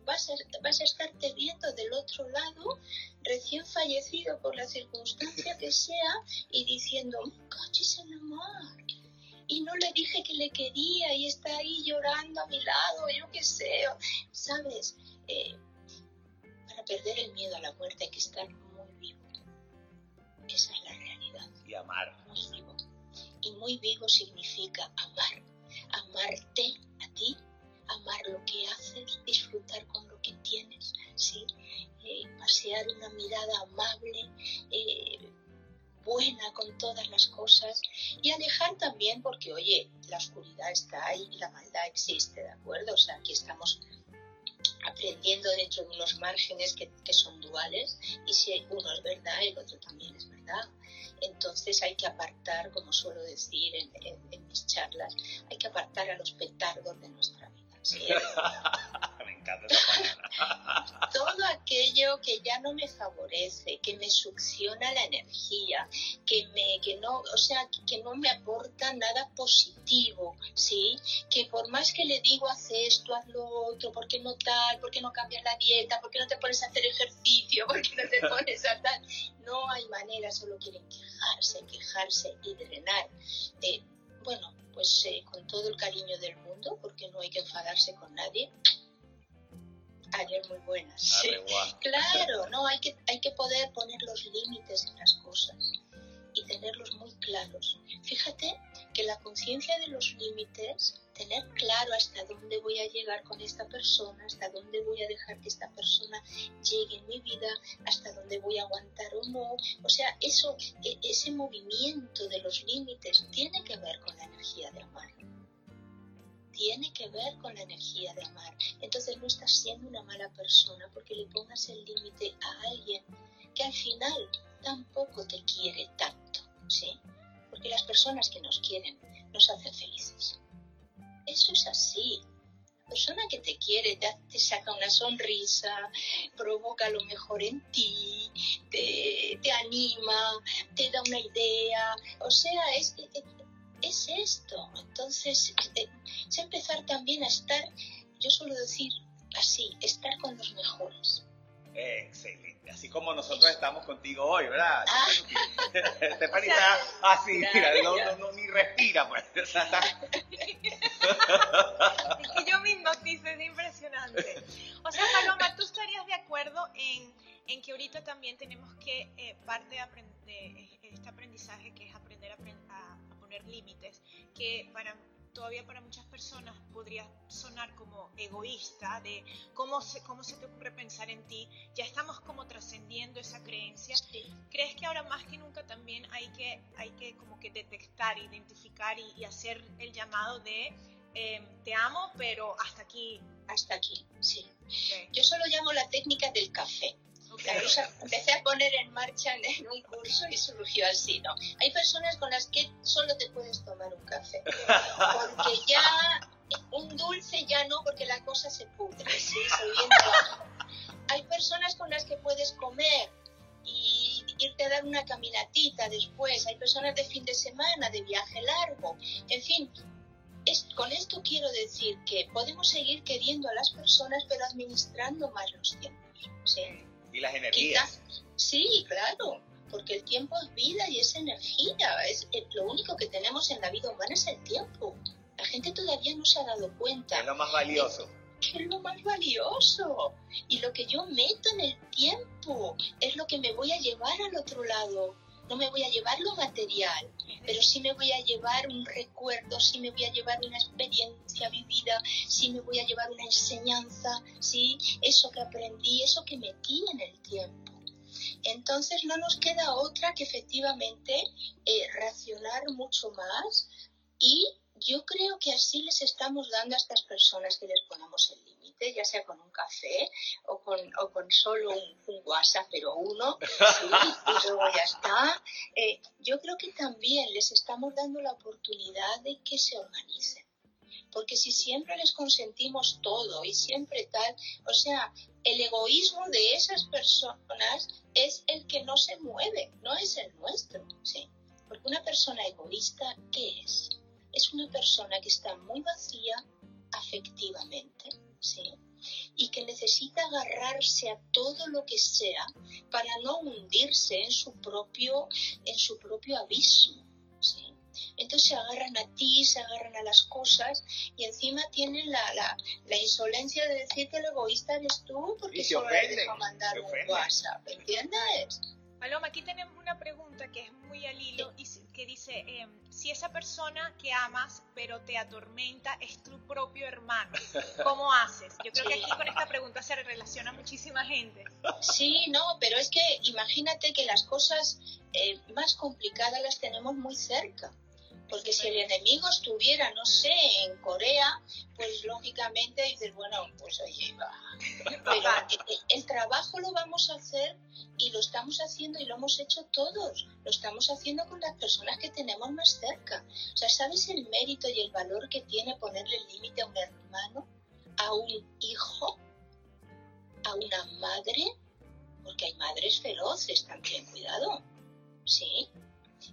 vas a, vas a estarte viendo del otro lado, recién fallecido por la circunstancia que sea, y diciendo, ¡Cachis en la mar! Y no le dije que le quería y está ahí llorando a mi lado, yo qué sé, ¿sabes? Eh, para perder el miedo a la muerte hay que estar muy vivo. Esa es la realidad. Y amar. Muy vivo. Y muy vivo significa amar. Amarte a ti, amar lo que haces, disfrutar con lo que tienes, ¿sí? Eh, pasear una mirada amable, eh, buena con todas las cosas y alejar también porque, oye, la oscuridad está ahí y la maldad existe, ¿de acuerdo? O sea, aquí estamos aprendiendo dentro de unos márgenes que, son duales y si uno es verdad, el otro también es verdad. Entonces hay que apartar, como suelo decir en, en mis charlas, hay que apartar a los petardos de nuestra vida. Todo aquello que ya no me favorece, que me succiona la energía, que me, que no, o sea, que no me aporta nada positivo, ¿sí? Que por más que le digo haz esto, haz lo otro, ¿por qué no tal? ¿Por qué no cambias la dieta? ¿Por qué no te pones a hacer ejercicio? ¿Por qué no te pones a tal? No hay manera, solo quieren quejarse, quejarse y drenar. Eh, bueno, pues eh, con todo el cariño del mundo, porque no hay que enfadarse con nadie. Ayer muy buenas. Claro, no, hay que, hay que poder poner los límites en las cosas y tenerlos muy claros. Fíjate que la conciencia de los límites, tener claro hasta dónde voy a llegar con esta persona, hasta dónde voy a dejar que esta persona llegue en mi vida, hasta dónde voy a aguantar o no. O sea, eso, e, ese movimiento de los límites tiene que ver con la energía de amar. Tiene que ver con la energía de amar. Entonces no estás siendo una mala persona porque le pongas el límite a alguien que al final tampoco te quiere tanto, ¿sí? Porque las personas que nos quieren nos hacen felices. Eso es así. persona que te quiere te, saca una sonrisa, provoca lo mejor en ti, te, te anima, te da una idea, o sea, es esto. Entonces, eh, es empezar también a estar, yo suelo decir así, estar con los mejores. Excelente. Así como nosotros estamos contigo hoy, ¿verdad? Ah. Está así, mira, no, no, ni respira, pues. es que yo mismo dice, es impresionante. O sea, Paloma, ¿tú estarías de acuerdo en, en que ahorita también tenemos que, eh, parte de, de, este aprendizaje, que es aprender poner límites, que para todavía para muchas personas podría sonar como egoísta, de cómo se, cómo se te ocurre pensar en ti, ya estamos como trascendiendo esa creencia. ¿Crees que ahora más que nunca también hay que, hay que como que detectar, identificar y, hacer el llamado de em, te amo, pero hasta aquí? Hasta aquí, sí. Yo solo llamo la técnica del café. Empecé a poner en marcha en, un curso y surgió así, ¿no? Hay personas con las que solo te puedes tomar un café, porque ya un dulce ya no, porque la cosa se pudre, ¿sí? Hay personas con las que puedes comer y irte a dar una caminatita después. Hay personas de fin de semana, de viaje largo. En fin, es, con esto quiero decir que podemos seguir queriendo a las personas, pero administrando más los tiempos. Y las energías. sí, claro, porque el tiempo es vida y es energía. Es, eh, lo único que tenemos en la vida humana es el tiempo. La gente todavía no se ha dado cuenta. Es lo más valioso. Es, es lo más valioso. Y lo que yo meto en el tiempo es lo que me voy a llevar al otro lado no me voy a llevar lo material, pero sí me voy a llevar un recuerdo, sí me voy a llevar una experiencia vivida, sí me voy a llevar una enseñanza, sí, eso que aprendí, eso que metí en el tiempo. Entonces no nos queda otra que efectivamente eh, racionar mucho más y yo creo que así les estamos dando a estas personas que les ponemos el límite, ya sea con un café o con, o con solo un, WhatsApp, pero uno, sí, y luego ya está. Eh, yo creo que también les estamos dando la oportunidad de que se organicen. Porque si siempre les consentimos todo y siempre tal, o sea, el egoísmo de esas personas es el que no se mueve, no es el nuestro, ¿sí? Porque una persona egoísta, ¿qué es? Es una persona que está muy vacía afectivamente, ¿sí? Y que necesita agarrarse a todo lo que sea para no hundirse en su propio, en su propio abismo, ¿sí? Entonces se agarran a ti, se agarran a las cosas y encima tienen la, la, la insolencia de decir que el egoísta eres tú porque solo le mandar un WhatsApp, ¿entiendes? Paloma, aquí tenemos una pregunta que es muy al hilo y que dice, em, si esa persona que amas pero te atormenta es tu propio hermano, ¿cómo haces? Yo creo que aquí con esta pregunta se relaciona muchísima gente. Sí, no, pero es que imagínate que las cosas eh, más complicadas las tenemos muy cerca. Porque si el enemigo estuviera, no sé, en Corea, pues lógicamente dices, bueno, pues oye, va. Pero el, trabajo lo vamos a hacer y lo estamos haciendo y lo hemos hecho todos. Lo estamos haciendo con las personas que tenemos más cerca. O sea, ¿sabes el mérito y el valor que tiene ponerle el límite a un hermano, a un hijo, a una madre? Porque hay madres feroces también, cuidado. ¿Sí?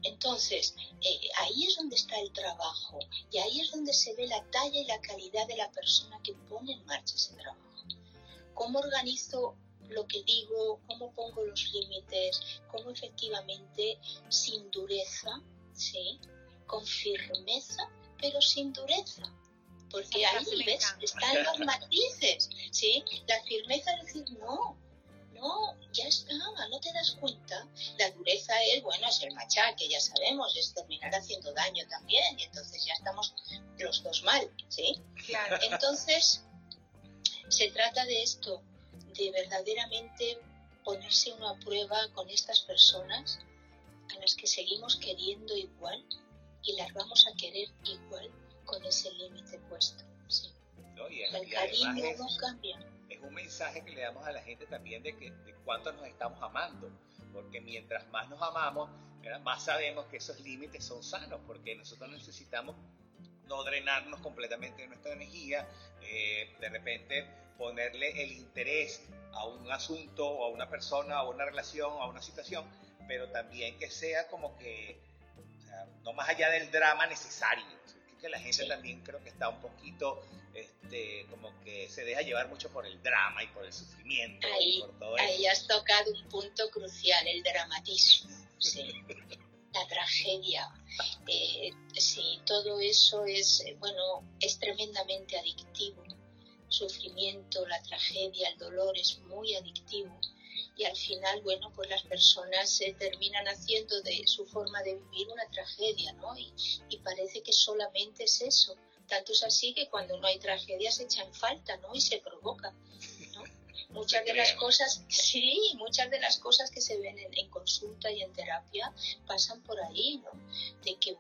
Entonces, eh, ahí es donde está el trabajo y ahí es donde se ve la talla y la calidad de la persona que pone en marcha ese trabajo. ¿Cómo organizo lo que digo? ¿Cómo pongo los límites? ¿Cómo efectivamente sin dureza, ¿sí? con firmeza, pero sin dureza? Porque ahí ves, están los matices, ¿sí? La firmeza es decir, no, no, ya estaba, no te das cuenta. La dureza es, bueno, es el machaque, ya sabemos, es terminar haciendo daño también, y entonces ya estamos los dos mal, ¿sí? Claro. Entonces, se trata de esto, de verdaderamente ponerse una prueba con estas personas a las que seguimos queriendo igual y las vamos a querer igual con ese límite puesto. ¿sí? el cariño no cambia un mensaje que le damos a la gente también de, que, de cuánto nos estamos amando, porque mientras más nos amamos, más sabemos que esos límites son sanos, porque nosotros necesitamos no drenarnos completamente de nuestra energía, eh, de repente ponerle el interés a un asunto o a una persona, a una relación, a una situación, pero también que sea como que, no más allá del drama necesario. Que la gente también creo que está un poquito, este, como que se deja llevar mucho por el drama y por el sufrimiento. Ahí, por todo ahí has tocado un punto crucial, el dramatismo. Sí. la tragedia. Eh, sí, todo eso es, eh, bueno, es tremendamente adictivo. Sufrimiento, la tragedia, el dolor es muy adictivo. Y al final, bueno, pues las personas se terminan haciendo de su forma de vivir una tragedia, ¿no? Y, y parece que solamente es eso. Tanto es así que cuando no hay tragedia se echan falta, ¿no? Y se provoca muchas de las cosas, sí, muchas de las cosas que se ven en, consulta y en terapia pasan por ahí, ¿no? De que,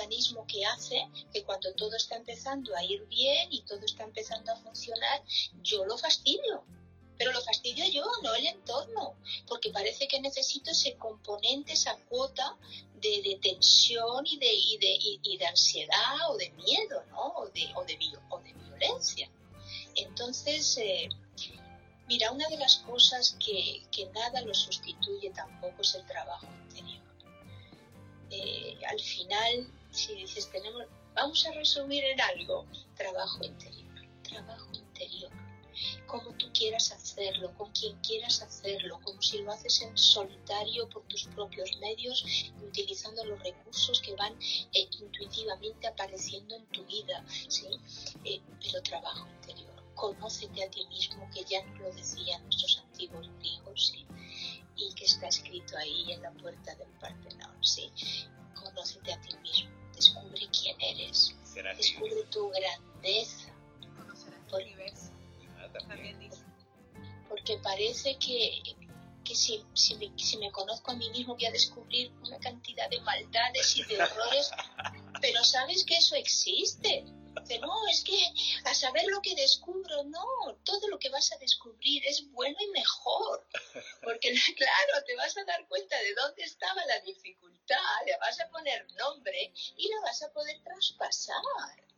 mecanismo que hace que cuando todo está empezando a ir bien y todo está empezando a funcionar, yo lo fastidio. Pero lo fastidio yo, no el entorno, porque parece que necesito ese componente, esa cuota de, tensión y de, de, y, de ansiedad o de miedo. O de, violencia. Entonces, eh, mira, una de las cosas que, nada lo sustituye tampoco es el trabajo interior. Eh, al final, si dices, tenemos, vamos a resumir en algo, trabajo interior, trabajo interior. Como tú quieras hacerlo, con quien quieras hacerlo, como si lo haces en solitario por tus propios medios, utilizando los recursos que van eh, intuitivamente apareciendo en tu vida, ¿sí? pero trabajo interior. Conócete a ti mismo, que ya nos lo decían nuestros antiguos griegos, y que está escrito ahí en la puerta del Partenón, ¿sí? Conócete a ti mismo, descubre quién eres, descubre tu grandeza. Por, porque parece que, que si, si, me, si me conozco a mí mismo voy a descubrir una cantidad de maldades y de errores, pero sabes que eso existe no, es que a saber lo que descubro, no, todo lo que vas a descubrir es bueno y mejor, porque claro, te vas a dar cuenta de dónde estaba la dificultad, le vas a poner nombre y la vas a poder traspasar.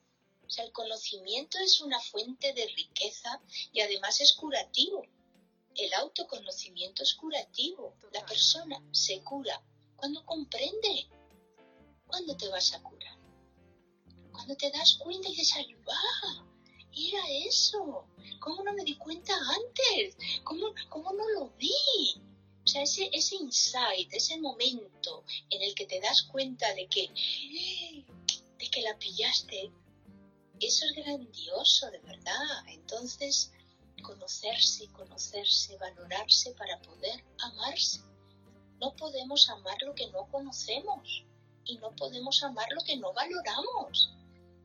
O sea, el conocimiento es una fuente de riqueza y además es curativo. El autoconocimiento es curativo. La persona se cura cuando comprende. ¿Cuándo te vas a curar? Cuando te das cuenta y dices, ¡ay! Era eso. ¿Cómo no me di cuenta antes? ¿Cómo, cómo no lo vi? O sea, ese, ese insight, ese momento en el que te das cuenta de que, de que la pillaste, eso es grandioso, de verdad. Entonces, conocerse, conocerse, valorarse para poder amarse. No podemos amar lo que no conocemos y no podemos amar lo que no valoramos.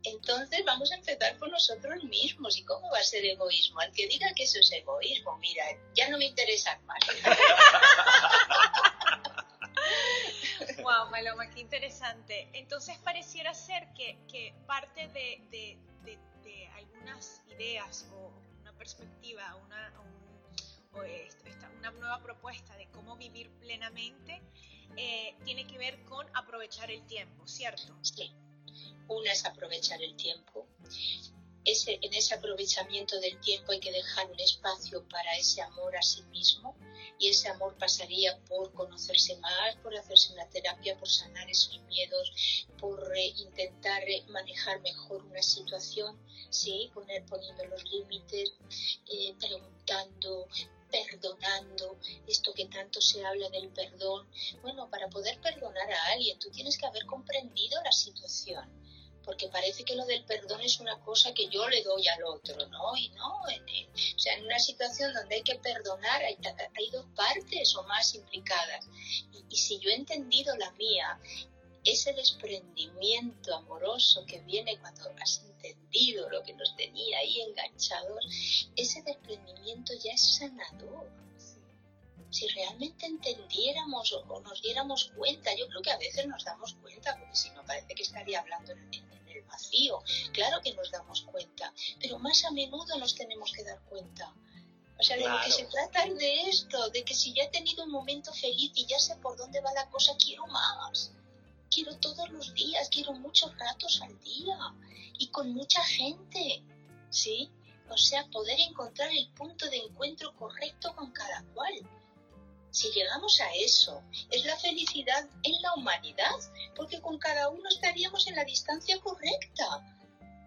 Entonces vamos a empezar por nosotros mismos. ¿Y cómo va a ser egoísmo? Al que diga que eso es egoísmo, mira, ya no me interesa más. wow, Maloma, qué interesante. Entonces pareciera ser que, parte de, algunas ideas o una perspectiva, una, una nueva propuesta de cómo vivir plenamente eh, tiene que ver con aprovechar el tiempo, ¿cierto? Sí. Una es aprovechar el tiempo. Ese, en ese aprovechamiento del tiempo hay que dejar un espacio para ese amor a sí mismo y ese amor pasaría por conocerse más, por hacerse una terapia, por sanar esos miedos, por eh, intentar eh, manejar mejor una situación, sí, poner poniendo los límites, eh, preguntando, perdonando, esto que tanto se habla del perdón. Bueno, para poder perdonar a alguien, tú tienes que haber comprendido la situación porque parece que lo del perdón es una cosa que yo le doy al otro, ¿no? Y no, o sea, en una situación donde hay que perdonar hay, dos partes o más implicadas. Y, si yo he entendido la mía, ese desprendimiento amoroso que viene cuando has entendido lo que nos tenía ahí enganchados, ese desprendimiento ya es sanador. Si realmente entendiéramos o, nos diéramos cuenta, yo creo que a veces nos damos cuenta, porque si no parece que estaría hablando en, el vacío, claro que nos damos cuenta, pero más a menudo nos tenemos que dar cuenta. O sea, de lo que se trata es de esto, de que si ya he tenido un momento feliz y ya sé por dónde va la cosa, quiero más quiero todos los días, quiero muchos ratos al día y con mucha gente, ¿sí? O sea, poder encontrar el punto de encuentro correcto con cada cual. Si llegamos a eso, es la felicidad en la humanidad, porque con cada uno estaríamos en la distancia correcta.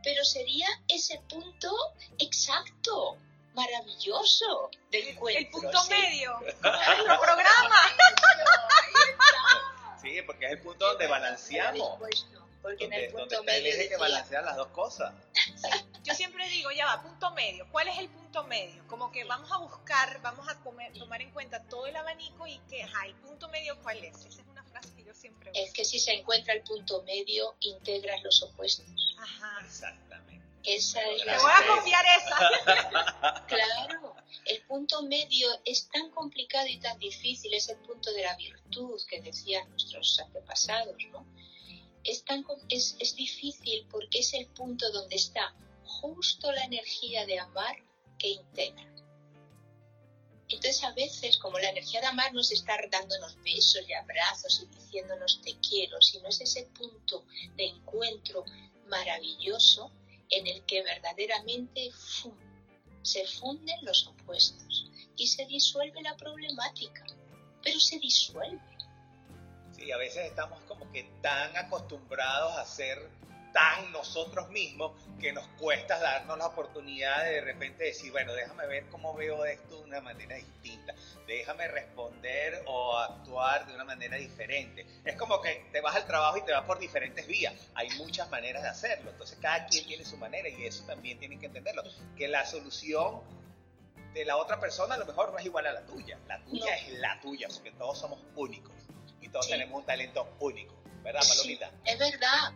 Pero sería ese punto exacto, maravilloso del encuentro. El punto medio, el programa. Sí, porque es el punto donde balanceamos. Porque en el punto donde medio está el eje que balancea las dos cosas. Yo siempre digo, ya va, punto medio. ¿Cuál es el punto medio? Como que vamos a buscar, vamos a comer- tomar en cuenta todo el abanico y que, ajá, el punto medio, ¿cuál es? Esa es una frase que yo siempre uso. es que si se encuentra el punto medio, integras los opuestos. Ajá. Exactamente. Esa es Te la voy a copiar esa. Claro, el punto medio es tan complicado y tan difícil, es el punto de la virtud que decían nuestros antepasados, ¿no? Es, tan, es, es difícil porque es el punto donde está justo la energía de amar que integra. Entonces a veces, como la energía de amar no es estar dándonos besos y abrazos y diciéndonos te quiero, sino es ese punto de encuentro maravilloso en el que verdaderamente ¡fum! Se funden los opuestos y se disuelve la problemática, pero se disuelve. Sí, a veces estamos como que tan acostumbrados a ser tan nosotros mismos que nos cuesta darnos la oportunidad de de repente decir, bueno, déjame ver cómo veo esto de una manera distinta, déjame responder o actuar de una manera diferente. Es como que te vas al trabajo y te vas por diferentes vías, hay muchas maneras de hacerlo, entonces cada quien tiene su manera y eso también tienen que entenderlo, que la solución de la otra persona a lo mejor no es igual a la tuya, la tuya No. es la tuya, porque todos somos únicos y todos Sí. tenemos un talento único, ¿verdad, Sí, Palomita? es verdad.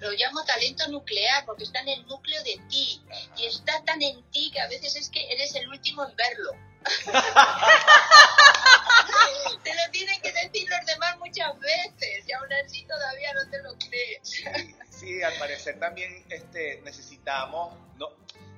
Lo amo talento nuclear porque está en el núcleo de ti y está tan en ti que a veces es que eres el último en verlo. te lo tienen que decir los demás muchas veces y aún así todavía no te lo crees. Sí, al parecer también este, necesitamos, no,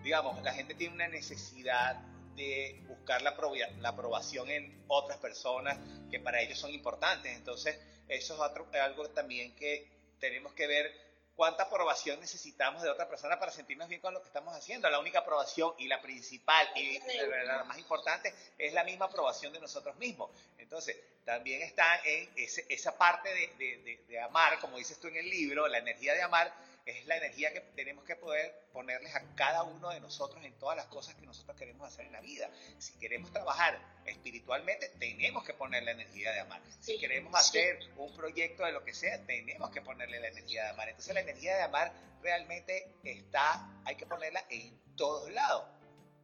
digamos, la gente tiene una necesidad de buscar la, la aprobación en otras personas que para ellos son importantes. Entonces, eso es otro- algo también que tenemos que ver cuánta aprobación necesitamos de otra persona para sentirnos bien con lo que estamos haciendo. La única aprobación y la principal y la, más importante es la misma aprobación de nosotros mismos. Entonces, también está en ese- esa parte de, de- de- de amar, como dices tú en el libro, la energía de amar es la energía que tenemos que poder ponerles a cada uno de nosotros en todas las cosas que nosotros queremos hacer en la vida. Si queremos trabajar espiritualmente, tenemos que poner la energía de amar. Si queremos sí. hacer un proyecto de lo que sea, tenemos que ponerle la energía de amar. Entonces la energía de amar realmente está, hay que ponerla en todos lados.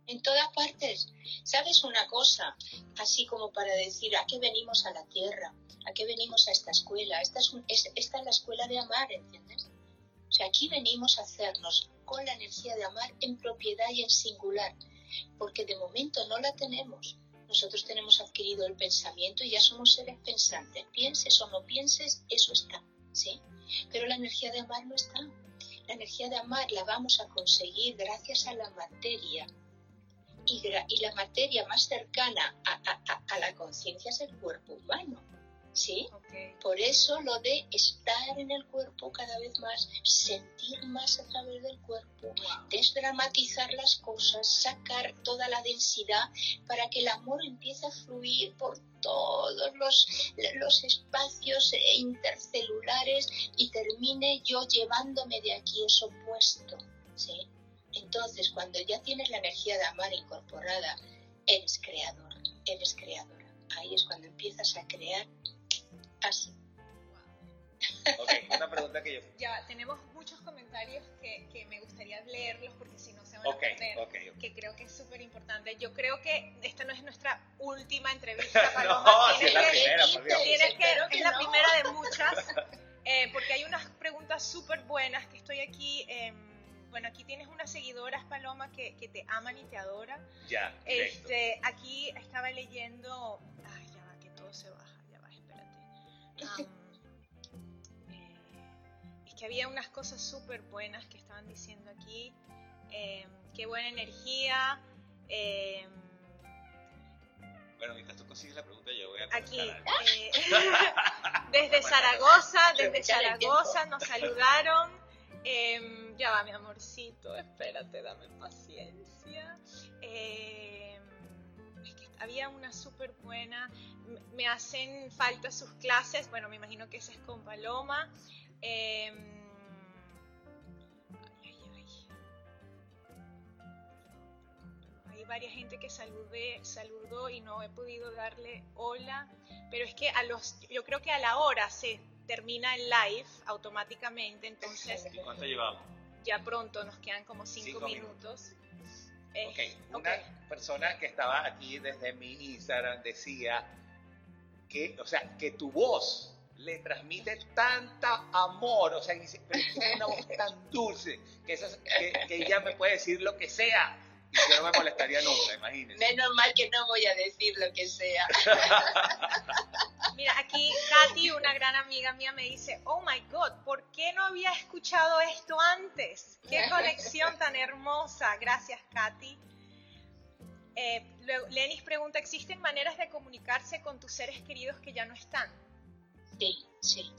En todas partes. ¿Sabes una cosa? Así como para decir, ¿a qué venimos a la tierra? ¿A qué venimos a esta escuela? Esta es, un- es- esta es la escuela de amar, ¿entiendes? O sea, aquí venimos a hacernos con la energía de amar en propiedad y en singular, porque de momento no la tenemos. Nosotros tenemos adquirido el pensamiento y ya somos seres pensantes. Pienses o no pienses, eso está, ¿sí? Pero la energía de amar no está. La energía de amar la vamos a conseguir gracias a la materia. Y, la materia más cercana a- a- a la conciencia es el cuerpo humano, ¿sí? Por eso lo de estar en el cuerpo cada vez más, sentir más a través del cuerpo, Wow. desdramatizar las cosas, sacar toda la densidad para que el amor empiece a fluir por todos los, los espacios intercelulares y termine yo llevándome de aquí eso puesto. ¿sí? Entonces, cuando ya tienes la energía de amar incorporada, eres creador, eres creadora. Ahí es cuando empiezas a crear así. Ok, una pregunta que yo... Ya, tenemos muchos comentarios que, que me gustaría leerlos porque si no se van Ok, a perder. ok, ok. Que creo que es súper importante. Yo creo que esta no es nuestra última entrevista, Paloma. No, sí es la que- primera, por Dios. tienes que- es la no. primera de muchas. eh, porque hay unas preguntas súper buenas que estoy aquí. em, bueno, aquí tienes unas seguidoras, Paloma, que, que te aman y te adoran. Ya, directo. Este, aquí estaba leyendo. Ay, ya va, que todo se va. Eh, es que había unas cosas súper buenas que estaban diciendo aquí. em, qué buena energía. em, Bueno, mientras tú consigues la pregunta, yo voy a Aquí, eh, desde Zaragoza, desde Zaragoza nos saludaron. Em, ya va, mi amorcito, espérate, dame paciencia. Es que había una súper buena. Me hacen falta sus clases. Bueno, me imagino que esa es con Paloma. Em, varias gente que saludé, saludó y no he podido darle hola, pero es que a los, yo creo que a la hora se termina el live automáticamente, entonces... ¿Cuánto llevamos? Ya pronto, nos quedan como cinco, minutos. Eh, una persona que estaba aquí desde mi Instagram decía que, o sea, que tu voz le transmite tanta amor, o sea, pero tiene una voz tan dulce que, que ella me puede decir lo que sea yo no me molestaría nunca, imagínense. Menos mal que no voy a decir lo que sea. Mira, aquí Katy, una gran amiga mía, me dice, oh my God, ¿por qué no había escuchado esto antes? Qué conexión tan hermosa. Gracias, Katy. Eh, Lenis pregunta, ¿existen maneras de comunicarse con tus seres queridos que ya no están? Sí, sí.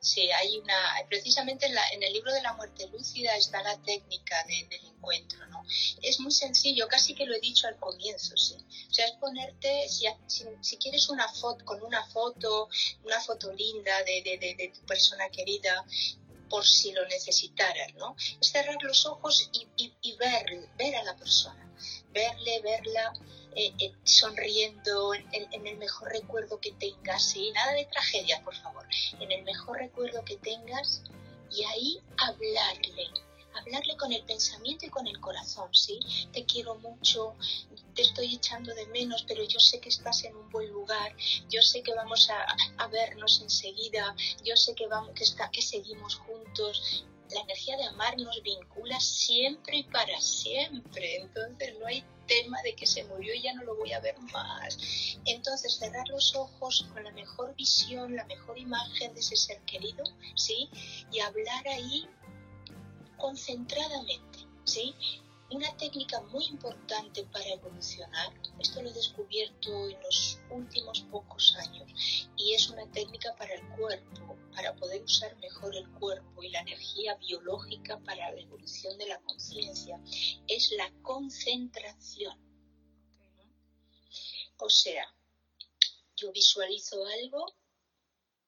Sí, hay una, precisamente en, el libro de la muerte lúcida está la técnica del encuentro, ¿no? Es muy sencillo, casi que lo he dicho al comienzo, sí. O sea, es ponerte, si, quieres una foto, con una foto, una foto linda de, de, de, tu persona querida, por si lo necesitaras, ¿no? Es cerrar los ojos y, ver, ver a la persona, verle, verla, eh, eh, sonriendo en, el mejor recuerdo que tengas, ¿sí? Nada de tragedia, por favor. En el mejor recuerdo que tengas y ahí hablarle, hablarle con el pensamiento y con el corazón, ¿sí? Te quiero mucho, te estoy echando de menos, pero yo sé que estás en un buen lugar, yo sé que vamos a, vernos enseguida, yo sé que, vamos, que, está, que seguimos juntos. La energía de amar nos vincula siempre y para siempre, entonces no hay tema de que se murió y ya no lo voy a ver más. Entonces, cerrar los ojos con la mejor visión, la mejor imagen de ese ser querido, ¿sí? Y hablar ahí concentradamente, ¿sí? Una técnica muy importante para evolucionar, esto lo he descubierto en los últimos pocos años, y es una técnica para el cuerpo, para poder usar mejor el cuerpo y la energía biológica para la evolución de la conciencia, es la concentración. O sea, yo visualizo algo,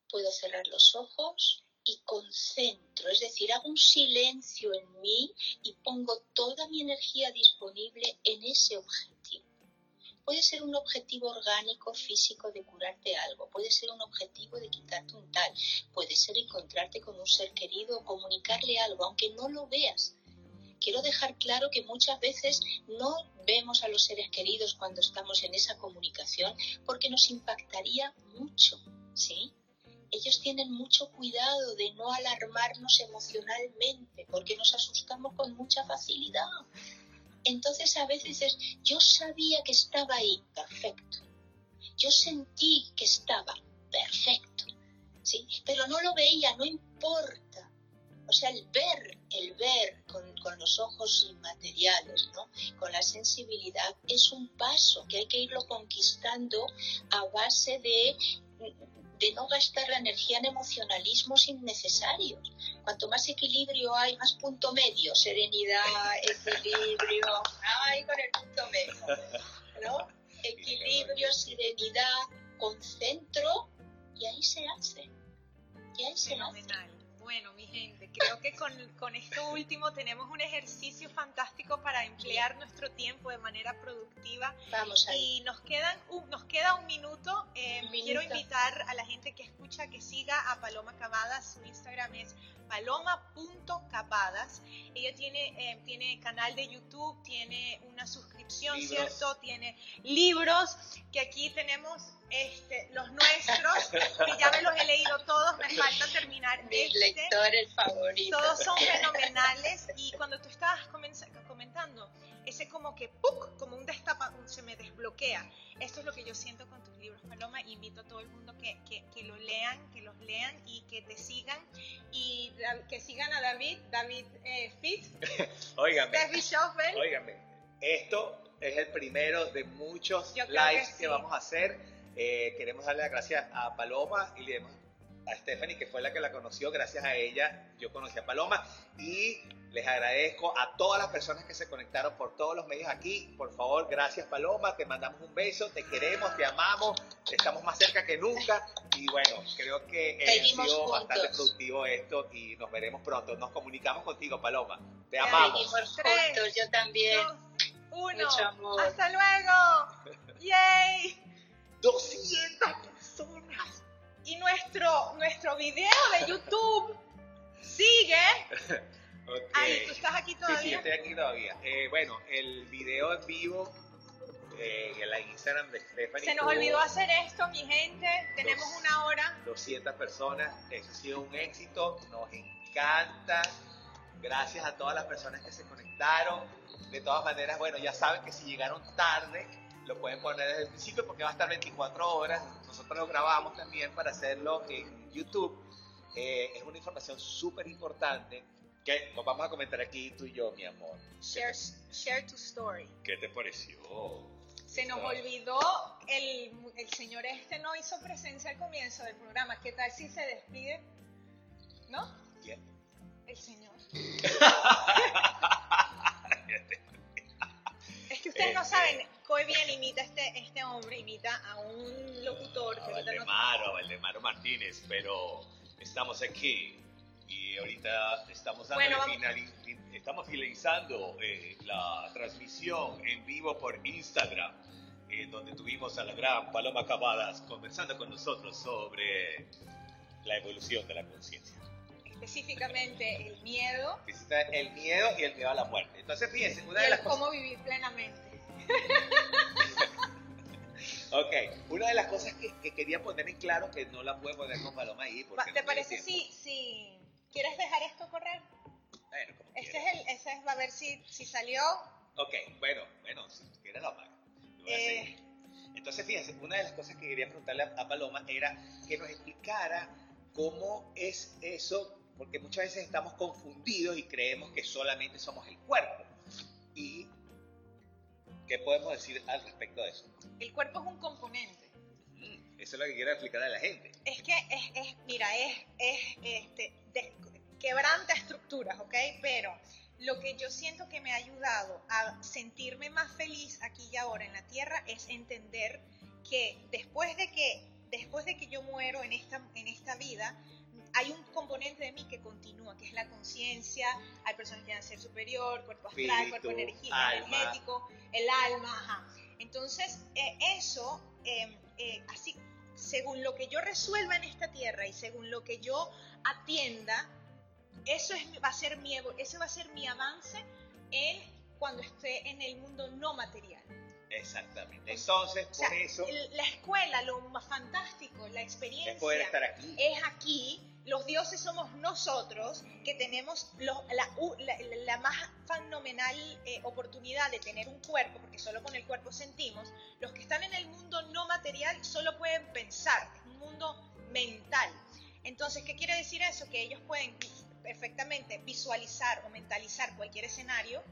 puedo cerrar los ojos, y concentro, es decir, hago un silencio en mí y pongo toda mi energía disponible en ese objetivo. Puede ser un objetivo orgánico, físico de curarte algo, puede ser un objetivo de quitarte un tal, puede ser encontrarte con un ser querido o comunicarle algo, aunque no lo veas. Quiero dejar claro que muchas veces no vemos a los seres queridos cuando estamos en esa comunicación porque nos impactaría mucho, ¿sí? Ellos tienen mucho cuidado de no alarmarnos emocionalmente porque nos asustamos con mucha facilidad. Entonces a veces es, yo sabía que estaba ahí, perfecto. Yo sentí que estaba, perfecto. ¿sí? Pero no lo veía, no importa. O sea, el ver, el ver con, con, los ojos inmateriales, ¿no? con la sensibilidad, es un paso que hay que irlo conquistando a base de de no gastar la energía en emocionalismos innecesarios. Cuanto más equilibrio hay, más punto medio, serenidad, equilibrio, ay, con el punto medio, ¿no? Equilibrio, serenidad, concentro y ahí se hace. Y ahí se hace. Bueno, mi gente, creo que con, con, esto último tenemos un ejercicio fantástico para emplear nuestro tiempo de manera productiva. Vamos Y nos, quedan nos queda un minuto. Eh, quiero invitar a la gente que escucha que siga a Paloma Cavadas. Su Instagram es paloma.capadas. Ella tiene, eh, tiene canal de YouTube, tiene una suscripción, ¿cierto? Tiene libros, que aquí tenemos este, los nuestros, que ya me los he leído todos, me falta terminar Mis este. lectores favoritos. Todos son fenomenales y cuando tú estabas comentando, ese como que ¡puc! como un destapa, se me desbloquea. Esto es lo que yo siento con tus libros, Paloma. Invito a todo el mundo que, que, que lo lean, que los lean y que te sigan y que sigan a David, David eh, Fitz, Óigame. Schoffel. Óigame esto es el primero de muchos lives que, vamos a hacer. Eh, queremos darle las gracias a Paloma y le demos a Stephanie, que fue la que la conoció. Gracias a ella yo conocí a Paloma. Y les agradezco a todas las personas que se conectaron por todos los medios aquí. Por favor, gracias Paloma. Te mandamos un beso. Te queremos, te amamos. Estamos más cerca que nunca. Y bueno, creo que ha sido bastante productivo esto y nos veremos pronto. Nos comunicamos contigo, Paloma. Te amamos. Tres, yo también. uno. Hasta luego. Yay. 200 personas. Y nuestro, nuestro video de YouTube sigue. okay. ¿tú estás aquí todavía? Sí, sí, estoy aquí todavía. Eh, bueno, el video en vivo eh, en la Instagram de Stephanie. Se nos olvidó hacer esto, mi gente. Tenemos una hora. 200 personas. Eso ha sido un éxito. Nos encanta. Gracias a todas las personas que se conectaron. De todas maneras, bueno, ya saben que si llegaron tarde, lo pueden poner desde el principio porque va a estar 24 horas. Nosotros lo grabamos también para hacerlo en YouTube. Eh, es una información súper importante que nos vamos a comentar aquí tú y yo, mi amor. Share, share tu story. ¿Qué te pareció? Se nos olvidó, el, el señor este no hizo presencia al comienzo del programa. ¿Qué tal si se despide? ¿No? ¿Quién? El señor. Un locutor a Valdemaro, a Valdemaro Martínez, pero estamos aquí y ahorita estamos, Bueno, finali- estamos finalizando eh, la transmisión en vivo por Instagram, eh, donde tuvimos a la gran Paloma Cavadas conversando con nosotros sobre la evolución de la conciencia. específicamente el miedo El miedo y el miedo a la muerte. Entonces, fíjense, una de las cosas... cómo vivir plenamente. Ok, una de las cosas que, que quería poner en claro, que no la puedo poner con Paloma ahí. porque no ¿Te tiene parece si, si quieres dejar esto correr? Bueno, como Este quieras. es el, ese es, va a ver si, si salió. Ok, bueno, bueno, si quieres lo apaga. Eh. Entonces, fíjense, una de las cosas que quería preguntarle a, a Paloma era que nos explicara cómo es eso, porque muchas veces estamos confundidos y creemos que solamente somos el cuerpo. ¿Y qué podemos decir al respecto de eso? El cuerpo es un componente. Mm, Eso es lo que quiero explicar a la gente. Es que es, es mira, es, es este, de- quebranta estructuras, ¿ok? Pero lo que yo siento que me ha ayudado a sentirme más feliz aquí y ahora en la tierra es entender que después de que, después de que yo muero en esta, en esta vida, hay un componente de mí que continúa, que es la conciencia, hay personas que quieren ser superior, cuerpo astral, cuerpo Espíritu, energía, alma. energético, el alma, ajá. Entonces, eh, eso, eh, eh, así, según lo que yo resuelva en esta tierra y según lo que yo atienda, eso es, va a ser mi, ese va a ser mi avance en cuando esté en el mundo no material. Exactamente. Entonces, O sea, por eso la escuela, lo más fantástico, la experiencia es poder estar aquí. es aquí, los dioses somos nosotros que tenemos la más fenomenal eh, oportunidad de tener un cuerpo, porque solo con el cuerpo sentimos. Los que están en el mundo no material solo pueden pensar, es un mundo mental. Entonces, ¿qué quiere decir eso? Que ellos pueden perfectamente visualizar o mentalizar cualquier escenario,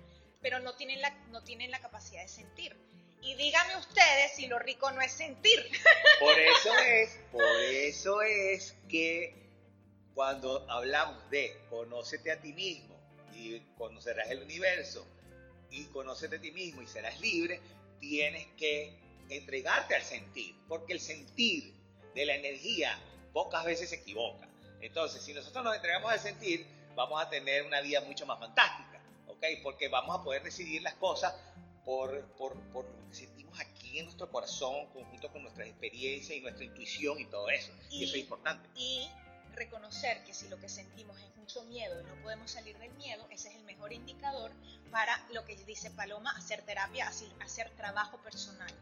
pero no tienen la, no tienen la capacidad de sentir. Y díganme ustedes si lo rico no es sentir. Por eso es, por eso es que cuando hablamos de conócete a ti mismo y conocerás el universo y conócete a ti mismo y serás libre, tienes que entregarte al sentir, porque el sentir de la energía pocas veces se equivoca. Entonces, si nosotros nos entregamos al sentir, vamos a tener una vida mucho más fantástica, ¿ok? Porque vamos a poder decidir las cosas por, por, por lo que sentimos aquí en nuestro corazón, conjunto con nuestras experiencias y nuestra intuición y todo eso. Y, Y- eso es importante. y reconocer que si lo que sentimos es mucho miedo y no podemos salir del miedo, ese es el mejor indicador para lo que dice Paloma, hacer terapia, hacer trabajo personal.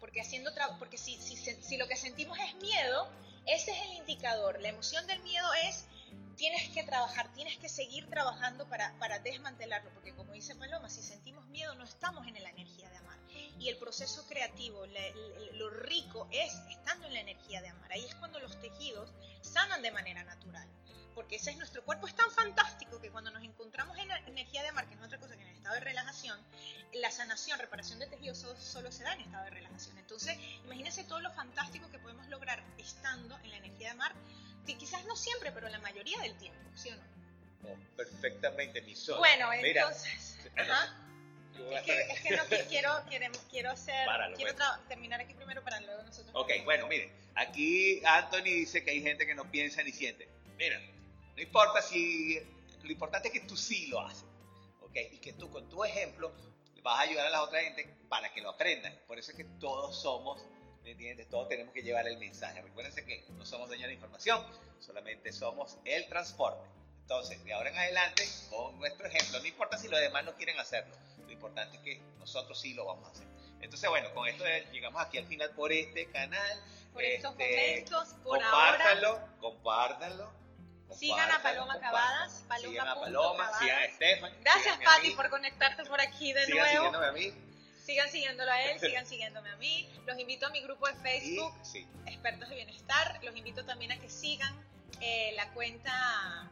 Porque, haciendo tra- porque si, si, si lo que sentimos es miedo, ese es el indicador. La emoción del miedo es, tienes que trabajar, tienes que seguir trabajando para, para desmantelarlo, porque como dice Paloma, si sentimos miedo no estamos en la energía de amar. Y el proceso creativo, lo rico es estando en la energía de amar. Ahí es cuando los tejidos sanan de manera natural. Porque ese es nuestro cuerpo, es tan fantástico que cuando nos encontramos en la energía de amar, que no es otra cosa que en el estado de relajación, la sanación, reparación de tejidos solo, se da en estado de relajación. Entonces, imagínense todo lo fantástico que podemos lograr estando en la energía de mar, que quizás no siempre, pero la mayoría del tiempo, ¿sí o no? perfectamente, mi sol. Bueno, entonces... Es que, no quiero, quiero, hacer, quiero terminar aquí primero para luego nosotros. Ok, bueno, miren, aquí Anthony dice que hay gente que no piensa ni siente. Mira, no importa si, lo importante es que tú sí lo haces, ok, y que tú con tu ejemplo vas a ayudar a la otra gente para que lo aprendan. Por eso es que todos somos, ¿me entiendes? Todos tenemos que llevar el mensaje. Recuérdense que no somos dueños de información, solamente somos el transporte. Entonces, de ahora en adelante, con nuestro ejemplo, no importa si los demás no quieren hacerlo, lo importante es que nosotros sí lo vamos a hacer. Entonces, bueno, con esto llegamos aquí al final por este canal. Por estos este, momentos, por compártanlo, ahora. Compártanlo, Sigan a Paloma Cavadas, Paloma sigan a Paloma, sigan a Estefan. Gracias, Patti, por conectarte por aquí de sigan nuevo. Siguiéndome a mí. Sigan siguiéndolo a él, sigan siguiéndome a mí. Los invito a mi grupo de Facebook, Expertos de Bienestar. Los invito también a que sigan eh, la cuenta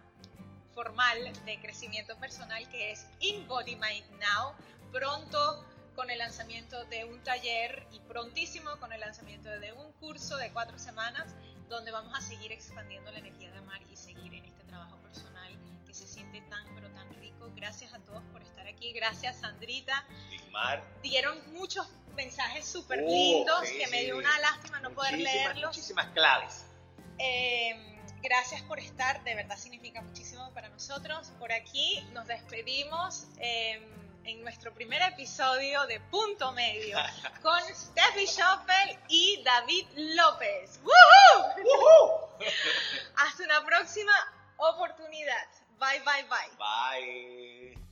formal de crecimiento personal que es In Body Mind Now. Pronto con el lanzamiento de un taller y prontísimo con el lanzamiento de un curso de cuatro semanas donde vamos a seguir expandiendo la energía de amar y seguir en este trabajo personal que se siente tan pero tan rico. Gracias a todos por estar aquí. Gracias Sandrita. Dieron muchos mensajes súper lindos uh, que me dio una lástima no poder leerlos. Muchísimas claves. Eh, Gracias por estar, de verdad significa muchísimo para nosotros. Por aquí nos despedimos em, en nuestro primer episodio de Punto Medio con Steffi Schoffel y David López. Hasta una próxima oportunidad. Bye, bye, bye. Bye.